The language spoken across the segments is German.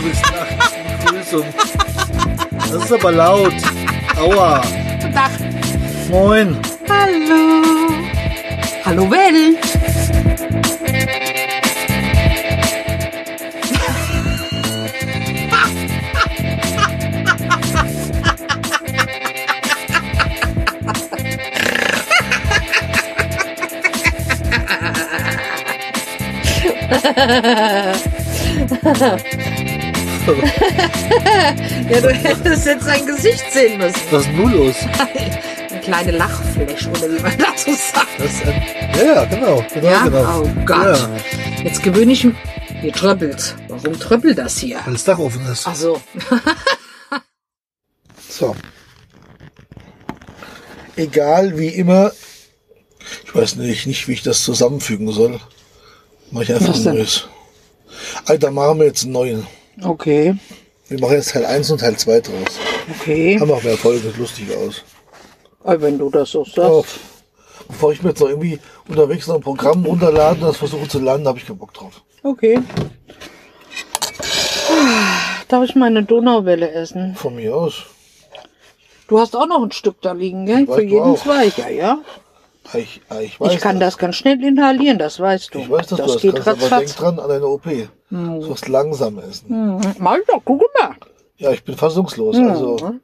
bist nachts. Begrüßung. Das ist aber laut. Aua. Guten Tag. Moin. Hallo. Hallo Welt. Ja, du hättest jetzt sein Gesicht sehen müssen. Was ist nun los? Eine kleine Lachfläche, oder wie man dazu sagt. Das ein, ja, ja, genau. genau, Ja? genau. Oh Gott. Ja, Jetzt gewöhne ich mich. Hier tröppelt. Warum tröppelt das hier? weil das Dach offen ist. Ach so. So. Egal wie immer. Ich weiß nicht, nicht wie ich das zusammenfügen soll. Mach ich einfach ein neues. Alter, machen wir jetzt einen neuen. Okay. Wir machen jetzt Teil 1 und Teil 2 draus. Okay. Haben auch mehr Folgen, sieht lustig aus. Aber wenn du das so sagst. Oh, bevor ich mir jetzt noch irgendwie unterwegs noch ein Programm runterladen und das versuche zu laden, habe ich keinen Bock drauf. Okay. Darf ich meine Donauwelle essen? Von mir aus. Du hast auch noch ein Stück da liegen, gell? Für jeden auch. zwei. Ja, ja. Ah, Ich, ich, weiß Ich kann das ganz schnell inhalieren, das weißt du. Ich weiß, dass das du das geht kannst, aber denk ratzfatz. dran an deine OP. Du sollst langsam essen. Hm, Mal doch, guck mal. Ja, ich bin fassungslos. Hm. Also,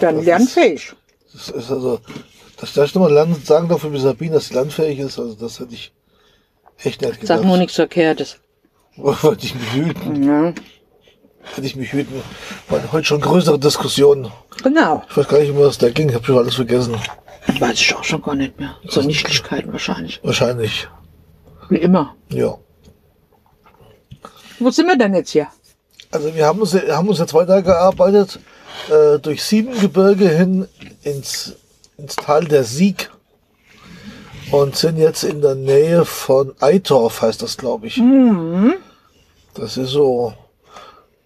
Dann lernfähig. das ist also, dass ich nochmal sagen darf für Sabine, dass sie landfähig ist, also das hätte ich echt nicht gedacht. Sag nur nichts Verkehrtes. Wollte ich mich hüten. Ja. Hätte ich mich hüten. Waren heute schon größere Diskussionen. Genau. Ich weiß gar nicht, um was da ging. Ich habe schon alles vergessen. Weiß ich auch schon gar nicht mehr. So Nichtlichkeiten wahrscheinlich. Wahrscheinlich. Wie immer. Ja. Wo sind wir denn jetzt hier? Also wir haben uns, haben uns jetzt weitergearbeitet äh, durch Siebengebirge hin ins, ins Tal der Sieg und sind jetzt in der Nähe von Eitorf, heißt das, glaube ich. Das ist so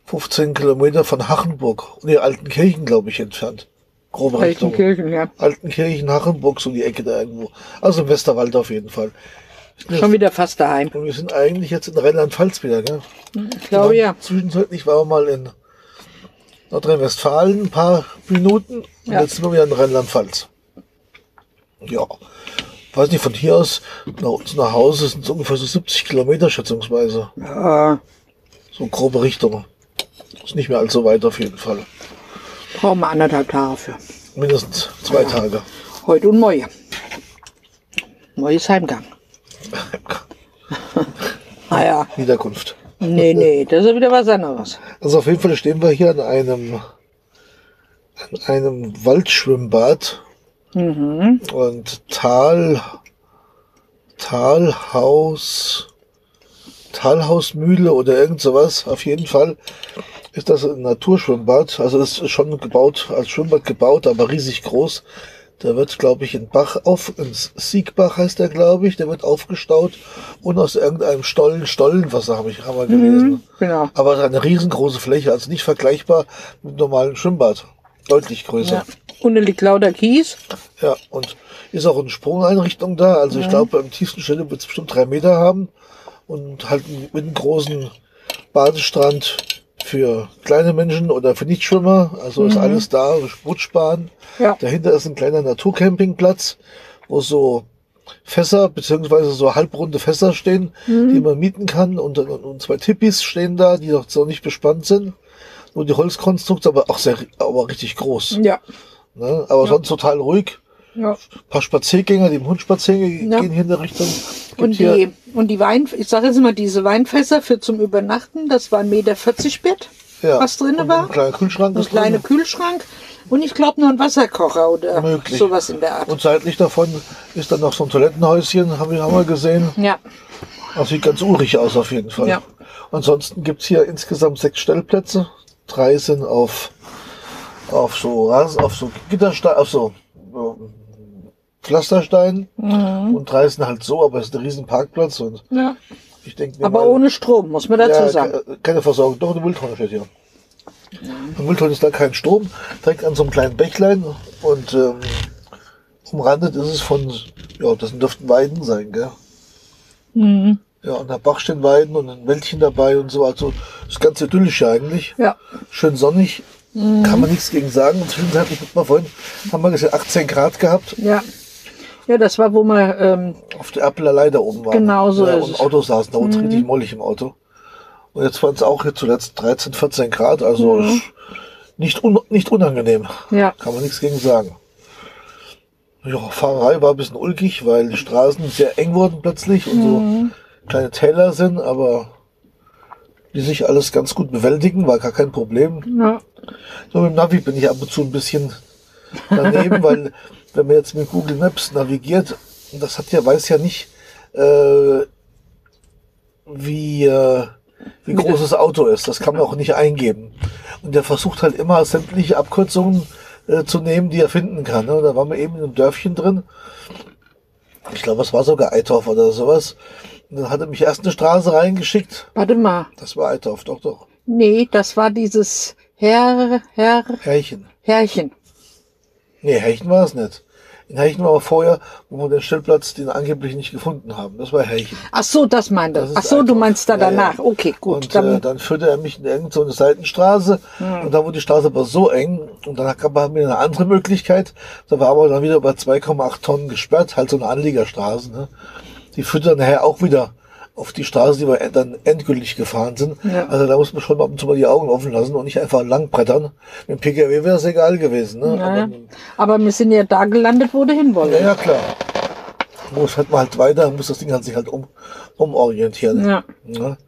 15 Kilometer von Hachenburg, nee, Altenkirchen, glaube ich, entfernt. Grobe Richtung. Kirchen, ja. Altenkirchen, Hachenburg, so die Ecke da irgendwo. Also im Westerwald auf jeden Fall. Schon wieder fast daheim. Und wir sind eigentlich jetzt in Rheinland-Pfalz wieder, gell? Ich glaube ja. Zwischenzeitlich waren wir mal in Nordrhein-Westfalen ein paar Minuten und Ja. jetzt sind wir wieder in Rheinland-Pfalz. Ja. Weiß nicht, von hier aus nach uns nach Hause sind es ungefähr so 70 Kilometer schätzungsweise. Ja, So grobe Richtung. Ist nicht mehr allzu weit auf jeden Fall. Brauchen wir anderthalb Tage für. Mindestens zwei Tage. Heute und morgen. Morgen ist Heimgang. Naja, Niederkunft. nee, nee, das ist wieder was anderes. Also auf jeden Fall stehen wir hier an einem, an einem Waldschwimmbad und Tal, Talhaus, Talhausmühle oder irgend sowas. Auf jeden Fall ist das ein Naturschwimmbad. Also das ist schon gebaut, als Schwimmbad gebaut, aber riesig groß. Da wird, glaube ich, ein Bach auf, ein Siegbach heißt der, glaube ich, der wird aufgestaut und aus irgendeinem Stollen, Stollenwasser habe ich haben wir gelesen. Genau. Aber eine riesengroße Fläche, also nicht vergleichbar mit einem normalen Schwimmbad. Deutlich größer. Ja. Unten liegt lauter Kies. Ja, und ist auch eine Sprungeinrichtung da. Also ich glaube, beim tiefsten Stelle wird es bestimmt drei Meter haben. Und halt mit einem großen Badestrand für kleine Menschen oder für Nichtschwimmer. Also ist alles da, Rutschbahn. Ja. Dahinter ist ein kleiner Naturcampingplatz, wo so Fässer beziehungsweise so halbrunde Fässer stehen, die man mieten kann. Und, und, und zwei Tippis stehen da, die noch so nicht bespannt sind. Nur die Holzkonstrukte, aber auch sehr, aber richtig groß. Ja. Ne? Aber sonst total ruhig. ja. Ein paar Spaziergänger, die im Hund spazieren Ja. gehen hier in der Richtung. Gibt Und die, und die Wein, ich sage jetzt immer, diese Weinfässer für zum Übernachten, das war ein Meter 40 Bett, ja, was drin und war. Ein kleiner Kühlschrank Ein kleiner. Kühlschrank und ich glaube noch ein Wasserkocher oder Möglich. sowas in der Art. Und seitlich davon ist dann noch so ein Toilettenhäuschen, haben wir, haben wir gesehen. ja, Das sieht ganz urig aus auf jeden Fall. Ja. Ansonsten gibt's hier insgesamt sechs Stellplätze. Drei sind auf, auf so Rasen, auf so Gitterstein, auf so Pflasterstein. Mhm. Und drei sind halt so, aber es ist ein riesen Parkplatz und ja. ich denke Aber mal, ohne Strom, muss man dazu ja, sagen. ke- keine Versorgung. Doch, eine Mülltonne steht hier. Eine Mülltonne ist da kein Strom, direkt an so einem kleinen Bächlein und ähm, umrandet ist es von, ja, das dürften Weiden sein, gell? Mhm. Ja, und der Bach stehen Weiden und ein Wäldchen dabei und so. Also das ganz idyllisch eigentlich. Ja. Schön sonnig. Kann man nichts gegen sagen. Und zwischenzeitlich hat man vorhin, haben wir gesehen, 18 Grad gehabt. Ja. Ja, das war, wo wir, ähm, Auf der Applerlei da oben waren. Genau so ja, ist Und es. Autos saßen da unten richtig mollig im Auto. Und jetzt waren es auch hier zuletzt 13, 14 Grad. Also ist nicht, un nicht unangenehm. ja. Kann man nichts gegen sagen. Ja, Fahrerei war ein bisschen ulkig, weil die Straßen sehr eng wurden plötzlich und so kleine Täler sind, aber die sich alles ganz gut bewältigen, war gar kein Problem. ja. So mit dem Navi bin ich ab und zu ein bisschen daneben, weil wenn man jetzt mit Google Maps navigiert, das hat ja, weiß ja nicht, äh, wie, äh, wie groß das Auto ist. Das kann man auch nicht eingeben. Und der versucht halt immer sämtliche Abkürzungen äh, zu nehmen, die er finden kann. Ne? Und da waren wir eben in einem Dörfchen drin. Ich glaube, es war sogar Eitorf oder sowas. Und dann hat er mich erst eine Straße reingeschickt. Warte mal. Das war Eitorf, doch, doch. Nee, das war dieses Herr, Herr, Herrchen. Herrchen. Nee, Herrchen war es nicht. In Herrchen war aber vorher, wo wir den Stellplatz, den angeblich nicht gefunden haben. Das war Herrchen. Ach so, das meinte. Das ist Ach so, du einfach- meinst da Ja, ja. danach. Okay, gut. Und dann, Hm. äh, dann führte er mich in irgendeine so eine Seitenstraße und da wurde die Straße aber so eng und dann gab er mir eine andere Möglichkeit. Da war aber dann wieder über 2,8 Tonnen gesperrt, halt so eine Anliegerstraße. Ne? Die führte dann nachher auch wieder auf die Straße, die wir dann endgültig gefahren sind. Ja. Also da muss man schon ab und zu mal die Augen offen lassen und nicht einfach langbrettern. Mit dem PKW wäre es egal gewesen. Ne? ja, ja. Aber, Aber wir sind ja da gelandet, wo du hin ja, wolltest. ja, klar. Muss halt mal halt weiter, muss das Ding halt sich halt um, umorientieren. Ja. Ne?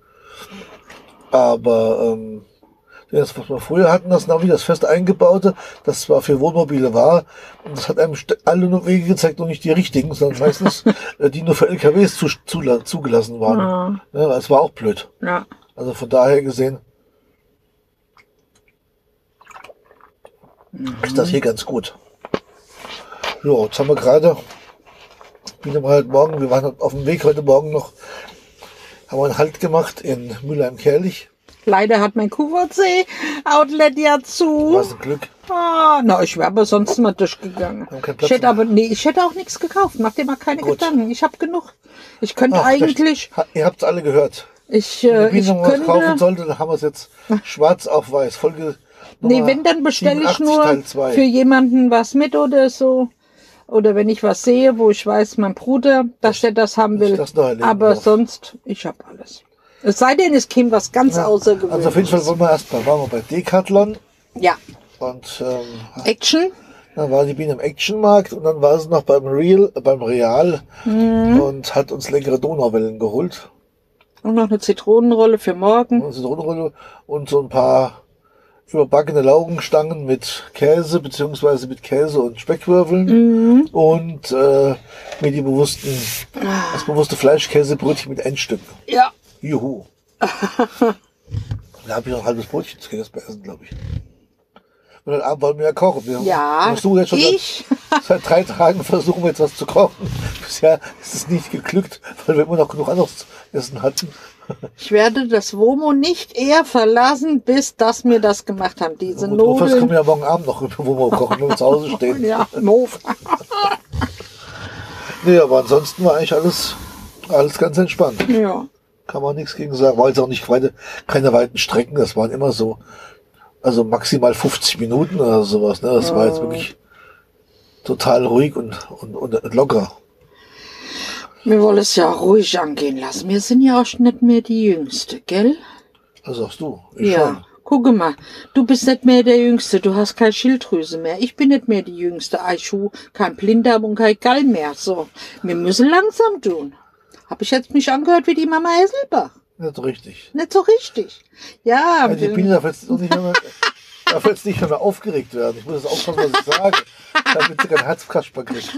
Aber ähm, das, was wir früher hatten, das Navi, das fest eingebaute, das zwar für Wohnmobile war, und das hat einem alle nur Wege gezeigt, und nicht die richtigen, sondern meistens äh, die nur für LKWs zu, zula- zugelassen waren. Ja, das war auch blöd. Ja. Also von daher gesehen ist das hier ganz gut. So, jetzt haben wir gerade, bin aber heute Morgen, wir waren auf dem Weg heute Morgen noch, haben wir einen Halt gemacht in Mülheim-Kerlich. Leider hat mein QVC-Outlet ja zu. Was ein Glück. Ah, na, ich wäre aber sonst mal durchgegangen. Ich hätte aber, nee, ich hätte auch nichts gekauft. Mach dir mal keine Gut. Gedanken. Ich habe genug. Ich könnte Ach, eigentlich, Ha- Ihr habt es alle gehört. ich, Wenn äh, ich mal was kaufen könnte, sollte, dann haben wir es jetzt schwarz auf weiß. Folge nee, Nummer wenn, dann bestelle ich 87 nur für jemanden was mit oder so. Oder wenn ich was sehe, wo ich weiß, mein Bruder, dass der das haben will. das noch Aber darf. sonst, ich habe alles. Es sei denn, es käme was ganz Außergewöhnliches. Also auf jeden Fall wollen wir erstmal, waren wir bei Decathlon Ja. und ähm, Action. Dann war die Biene im Actionmarkt und dann war sie noch beim Real, beim Real Mhm. und hat uns leckere Donauwellen geholt. Und noch eine Zitronenrolle für morgen. Und Zitronenrolle und so ein paar überbackene Laugenstangen mit Käse beziehungsweise mit Käse und Speckwürfeln Mhm. und äh, mir die bewussten, das bewusste Fleischkäsebrötchen mit Endstücken. Ja. Juhu. da habe ich noch ein halbes Brötchen zu essen, glaube ich. Und heute Abend wollen wir ja kochen. Wir Ja, versuchen jetzt schon ich. Seit, seit drei Tagen versuchen wir jetzt was zu kochen. Bisher ist es nicht geglückt, weil wir immer noch genug anderes zu essen hatten. Ich werde das WOMO nicht eher verlassen, bis dass wir das gemacht haben. Diese kommen Nudeln. wir ja morgen Abend noch, wo wir kochen, wenn wir zu Hause stehen. Ja, Mof. Nee, aber ansonsten war eigentlich alles, alles ganz entspannt. Ja. Kann man nichts gegen sagen. War jetzt auch nicht keine, keine weiten Strecken. Das waren immer so, also maximal 50 Minuten oder sowas. Ne? Das war jetzt wirklich total ruhig und, und, und locker. Wir wollen es ja ruhig angehen lassen. Wir sind ja auch nicht mehr die Jüngste, gell? Das sagst du. Ich ja. schon. Gucke mal, du bist nicht mehr der Jüngste, du hast keine Schilddrüse mehr. Ich bin nicht mehr die Jüngste. Eichu, kein Blinddarm und kein Gall mehr. So, wir müssen langsam tun. Hab ich jetzt mich angehört wie die Mama Hesselbach? Nicht so richtig. Nicht so richtig. Ja, Ja, die Biene darf jetzt nicht mehr, darf jetzt nicht mehr aufgeregt werden. Ich muss jetzt aufpassen, was ich sage, damit sie kein Herzkasper kriegt.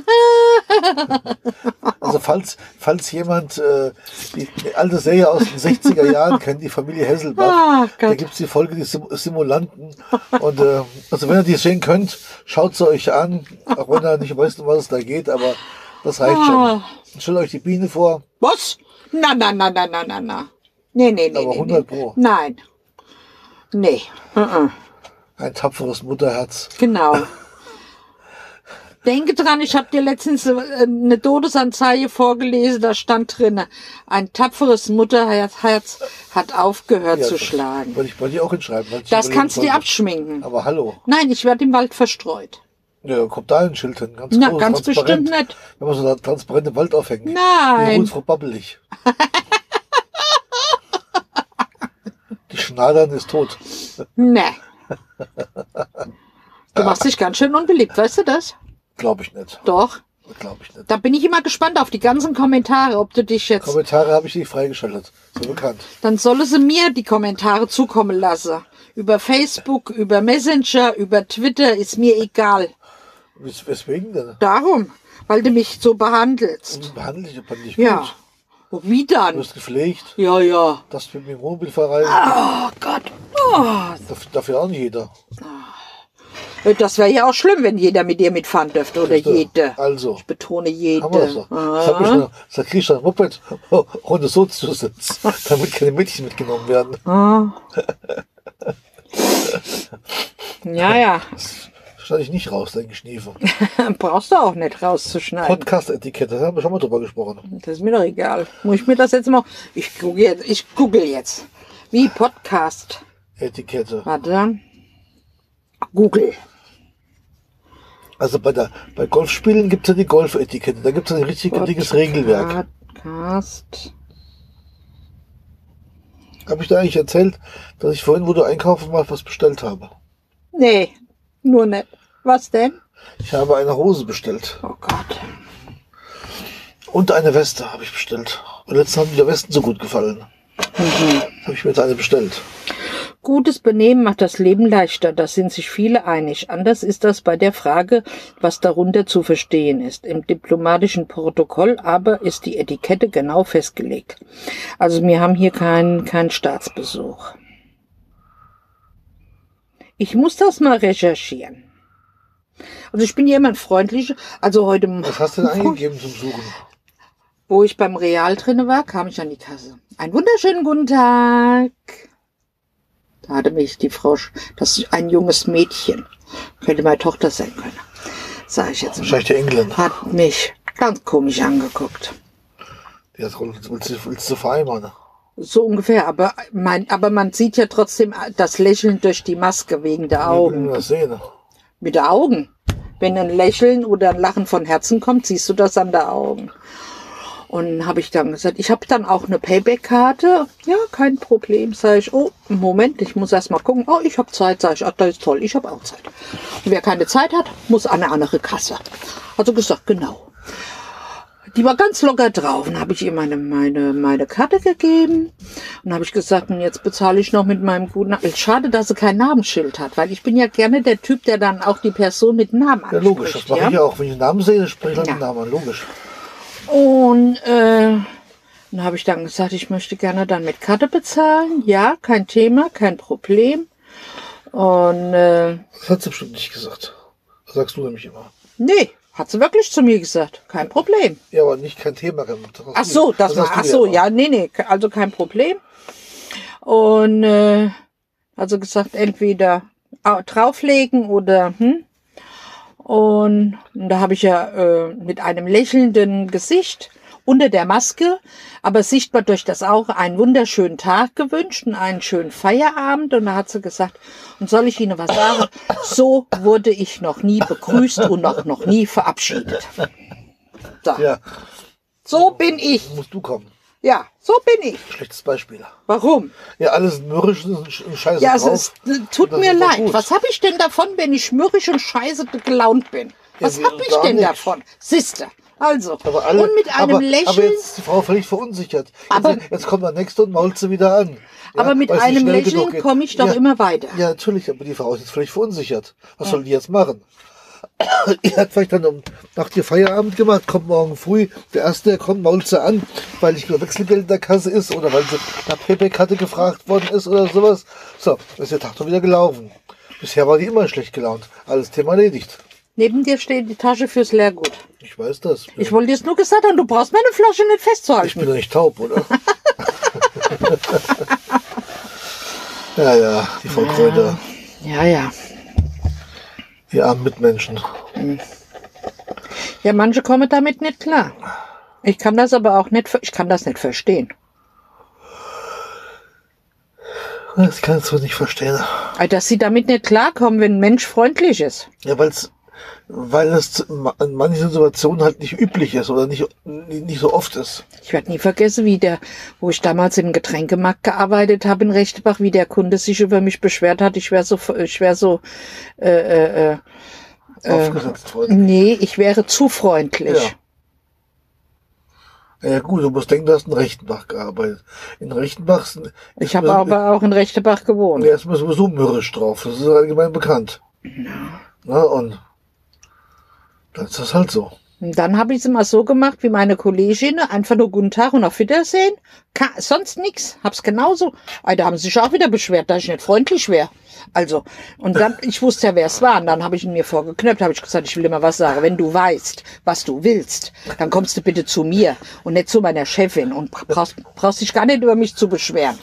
Also falls, falls jemand äh, die, die alte Serie aus den 60er Jahren kennt, die Familie Hesselbach, Ah, da gibt's die Folge die Sim Simulanten. Und äh, also wenn ihr die sehen könnt, schaut sie euch an, auch wenn ihr nicht wisst, um was es da geht, aber das reicht Ah. schon. Stellt euch die Biene vor, Was? Na, na, na, na, na, na, na. Nee, nee, nee. Aber nee, 100 nee. Pro. Nein. Nee. Uh -uh. ein tapferes Mutterherz. Genau. Denke dran, ich habe dir letztens äh, eine Todesanzeige vorgelesen, da stand drinne, ein tapferes Mutterherz Herz hat aufgehört Ja, zu schlagen. Wollte ich, wollte ich auch hinschreiben. Das kannst du dir abschminken. Aber hallo. Nein, ich werde im Wald verstreut. Ja, kommt da ein Schild hin. Ganz Na, groß, ganz transparent. bestimmt nicht. Wenn man so da transparent im Wald aufhängen. Die Nein. Ruth Frau Babbelig. Die Schnadern ist tot. Nee. Du machst dich ganz schön unbeliebt, weißt du das? Glaube ich nicht. Doch. Glaube ich nicht. Da bin ich immer gespannt auf die ganzen Kommentare, ob du dich jetzt. Kommentare habe ich nicht freigeschaltet. So bekannt. Dann solle sie mir die Kommentare zukommen lassen. Über Facebook, über Messenger, über Twitter, ist mir egal. Wes- Weswegen denn? Darum, weil du mich so behandelst. Wie behandle ich aber nicht Ja. gut? Oh, Wie Du dann? wirst gepflegt, Ja, ja. das mit dem Wohnmobil verreisen. Oh Gott. Oh, Dafür, dafür auch nicht jeder. das wäre ja auch schlimm, wenn jeder mit dir mitfahren dürfte. Oder Siehste? jede. Also. Ich betone jede. Haben wir doch. Das hab ich schon. Da krieg ich schon ein Moped ohne Soziositz, damit keine Mädchen mitgenommen werden. Ja, ja. Schneide ich nicht raus, dein Geschniefe. Brauchst du auch nicht rauszuschneiden. Podcast-Etikette, da haben wir schon mal drüber gesprochen. Das ist mir doch egal. Muss ich mir das jetzt mal. Ich google jetzt. Ich google jetzt. Wie Podcast. Etikette. Warte. Google. Also bei der bei Golfspielen gibt es ja die Golfetikette. Da gibt es ein richtig dickes Regelwerk. Podcast. Habe ich dir eigentlich erzählt, dass ich vorhin, wo du einkaufen mal was bestellt habe? Nee, nur nicht. Was denn? Ich habe eine Hose bestellt. Oh Gott. Und eine Weste habe ich bestellt. Und letztens haben mir die Westen so gut gefallen. Habe ich mir jetzt eine bestellt. Gutes Benehmen macht das Leben leichter, da sind sich viele einig. Anders ist das bei der Frage, was darunter zu verstehen ist. Im diplomatischen Protokoll aber ist die Etikette genau festgelegt. Also wir haben hier keinen keinen Staatsbesuch. Ich muss das mal recherchieren. Also ich bin jemand freundlich. Also heute, Was hast du denn eingegeben zum Suchen? wo ich beim Real drinne war, kam ich an die Kasse. Einen wunderschönen guten Tag. Da hatte mich die Frau, das ist ein junges Mädchen, könnte meine Tochter sein können, sage ich jetzt mal, Wahrscheinlich die Engländer. hat mich ganz komisch angeguckt. Die hat willst, du- willst du vereinbaren? So ungefähr, aber, mein, aber man sieht ja trotzdem das Lächeln durch die Maske wegen der Ich Augen. will das sehen. Mit der Augen. Wenn ein Lächeln oder ein Lachen von Herzen kommt, siehst du das an der Augen. Und habe ich dann gesagt, ich habe dann auch eine Payback-Karte. Ja, kein Problem. Sag ich, oh, Moment, ich muss erst mal gucken. Oh, ich habe Zeit. Sag ich, ach, das ist toll, ich habe auch Zeit. Und wer keine Zeit hat, muss an eine andere Kasse. Also gesagt, genau. Die war ganz locker drauf. Und habe ich ihr meine, meine, meine Karte gegeben. Und habe ich gesagt, und jetzt bezahle ich noch mit meinem guten Namen. Schade, dass sie kein Namensschild hat, weil ich bin ja gerne der Typ, der dann auch die Person mit Namen Ja, anspricht. logisch. Das mache ich ja auch. Wenn ich einen Namen sehe, spreche ich halt Ja. den Namen an. Logisch. Und äh, dann habe ich dann gesagt, ich möchte gerne dann mit Karte bezahlen. Ja, kein Thema, kein Problem. Und äh, Das hat sie bestimmt nicht gesagt. Das sagst du nämlich immer. nee, hat sie wirklich zu mir gesagt, kein Problem. Ja, aber nicht kein Thema. Das Ach so, das, war, hast du ach so, ja, nee, nee, also kein Problem. Und äh, also gesagt, entweder au- drauflegen oder hm. Und da habe ich ja äh, mit einem lächelnden Gesicht unter der Maske, aber sichtbar durch das Auge einen wunderschönen Tag gewünscht und einen schönen Feierabend. Und da hat sie gesagt, und soll ich Ihnen was sagen? So wurde ich noch nie begrüßt und noch, noch nie verabschiedet. So, Ja, so bin ich. musst du kommen. Ja, so bin ich. Schlechtes Beispiel. Warum? Ja, alles mürrisch und sch- und scheiße Ja, es drauf. ist, äh, tut mir leid. gut. Was habe ich denn davon, wenn ich mürrisch und scheiße gelaunt bin? Was Ja, hab ich denn nichts. davon? Siehste. Also, Aber alle, und mit einem aber, Lächeln, Aber jetzt ist die Frau völlig verunsichert. Aber- jetzt, jetzt kommt der nächste und mault sie wieder an. Ja, aber mit einem Lächeln komme ich doch ja, immer weiter. Ja, natürlich, aber die Frau ist jetzt völlig verunsichert. Was soll die jetzt machen? Ihr hat vielleicht dann um nach dir Feierabend gemacht, kommt morgen früh, der Erste, der kommt, mault sie an, weil nicht nur Wechselgeld in der Kasse ist oder weil sie nach Payback-Karte gefragt worden ist oder sowas. So, ist der Tag doch wieder gelaufen. Bisher war die immer schlecht gelaunt. Alles Thema erledigt. Neben dir steht die Tasche fürs Leergut. Ich weiß das. Ich wollte dir es nur gesagt haben, du brauchst meine Flasche nicht Ich festzuhalten. bin doch nicht taub, oder? ja, ja, die Frau Kräuter, Ja, ja. die armen Mitmenschen. Ja, manche kommen damit nicht klar. Ich kann das aber auch nicht, ich kann das nicht verstehen. Das kannst du nicht verstehen. Dass sie damit nicht klarkommen, wenn ein Mensch freundlich ist. Ja, weil's, weil es in manchen Situationen halt nicht üblich ist oder nicht, nicht so oft ist. Ich werde nie vergessen, wie der, wo ich damals im Getränkemarkt gearbeitet habe in Rechtebach, wie der Kunde sich über mich beschwert hat. Ich wäre so, ich wäre so, äh, äh, äh, Aufgesetzt worden. nee, ich wäre zu freundlich. Ja. Ja gut, du musst denken, du hast in Rechtenbach gearbeitet. In Rechtenbach sind, Ich habe aber auch in Rechtebach gewohnt. Ja, ist mir sowieso mürrisch drauf. Das ist allgemein bekannt. Na, und dann ist das halt so. Und dann habe ich es immer so gemacht wie meine Kollegin, einfach nur guten Tag und auf Wiedersehen. Ka sonst nix. Hab's genauso. Ah, Da haben sie sich auch wieder beschwert, dass ich nicht freundlich wäre. Also, und dann, ich wusste ja, wer es war. Und dann habe ich ihn mir vorgeknöpft, habe ich gesagt, ich will mal was sagen. Wenn du weißt, was du willst, dann kommst du bitte zu mir und nicht zu meiner Chefin und brauchst, brauchst dich gar nicht über mich zu beschweren.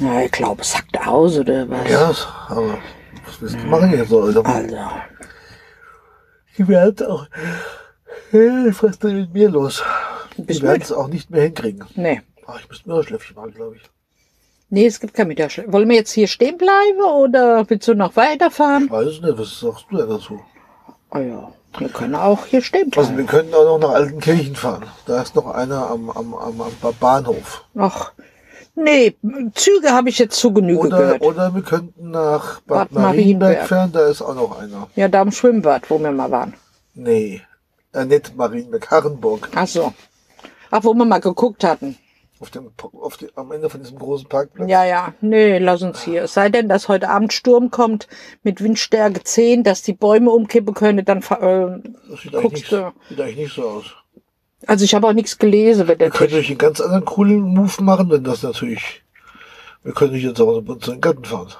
Na, ich glaube, es sagt aus, oder was? Ja, aber was willst du machen jetzt so? Also, Also, die werden auch, Hey, was ist denn mit mir los? Die werden es auch nicht mehr hinkriegen. nee. Ach, ich müsste mir ein Schläfchen machen, glaube ich. Nee, es gibt kein Mittagsschlaf. Wollen wir jetzt hier stehen bleiben oder willst du noch weiterfahren? Ich weiß es nicht, was sagst du denn dazu? Oh ja, wir können auch hier stehen Also bleiben. wir können auch noch nach Altenkirchen fahren. Da ist noch einer am, am, am, am Bahnhof. Ach, nee, Züge habe ich jetzt zu Genüge Oder, gehört. oder wir könnten nach Bad, Bad Marienberg Marienberg. fahren, da ist auch noch einer. Ja, da am Schwimmbad, wo wir mal waren. Nee, äh, nicht Marienberg, Harrenburg. Ach so. Ach, wo wir mal geguckt hatten. Auf dem, auf die, am Ende von diesem großen Parkplatz. Ja, ja, nee, lass uns hier. Es sei denn, dass heute Abend Sturm kommt mit Windstärke 10, dass die Bäume umkippen können, dann äh, Das sieht guckst nicht, du. sieht eigentlich nicht so aus. Also ich habe auch nichts gelesen, wenn der Wir können natürlich einen ganz anderen coolen Move machen, wenn das natürlich. Wir können nicht jetzt auch zu den Garten fahren.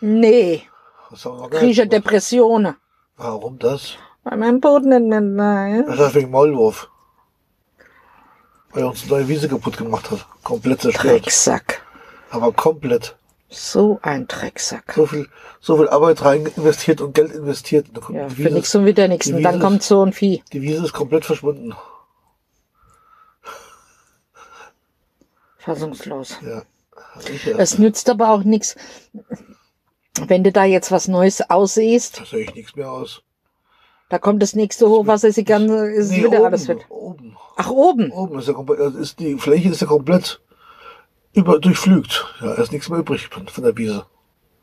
Nee, Das haben wir noch gar kriege ich ja nicht gemacht. Depressionen. Warum das? Weil mein Boden nicht mehr da ist. Das ist wegen Maulwurf. Weil er uns eine neue Wiese kaputt gemacht hat. Komplett zerstört. Drecksack. Aber komplett. So ein Drecksack. So viel, so viel Arbeit rein investiert und Geld investiert. Und Ja, die, für Wiese, nix und wieder die Und dann Wiese kommt so ein Vieh. die Wiese ist komplett verschwunden. Fassungslos. Ja. Ich, ja. Es nützt aber auch nichts, wenn du da jetzt was Neues aussiehst. Da sehe ich nichts mehr aus. Da kommt das nächste Hochwasser, ist die ganze, ist Nee, wieder oben, alles fit. oben. Ach, oben. Oben ist ja komplett, also ist die Fläche ist ja komplett über, durchflügt. Ja, da ist nichts mehr übrig von, der Wiese.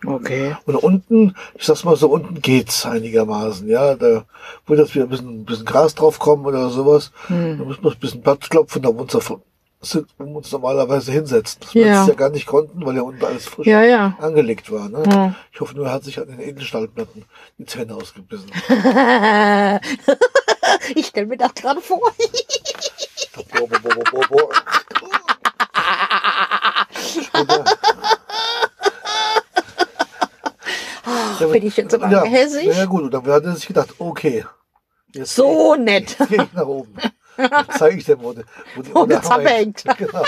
Okay. Und unten, ich sag's mal so, unten geht's einigermaßen, ja. Da wird jetzt wieder ein bisschen, ein bisschen Gras draufkommen oder sowas. Hm. Da müssen wir ein bisschen Platz klopfen, da wo wir uns, davon- sind, wir uns normalerweise hinsetzen. Das wir Ja. jetzt ja gar nicht konnten, weil ja unten alles frisch Ja, ja. angelegt war. Ne? Ja. Ich hoffe nur, er hat sich an den Edelstahlplatten die Zähne ausgebissen. ich stell mir das gerade vor. boah, boah, boah, boah, boah. Später- Bin ich jetzt immer ja, hässig? Ja gut, und dann hat er sich gedacht, okay. So nett. Jetzt gehe ich nach oben. Zeige ich dem, wo, die- wo, die- der der Zappe hängt. Genau.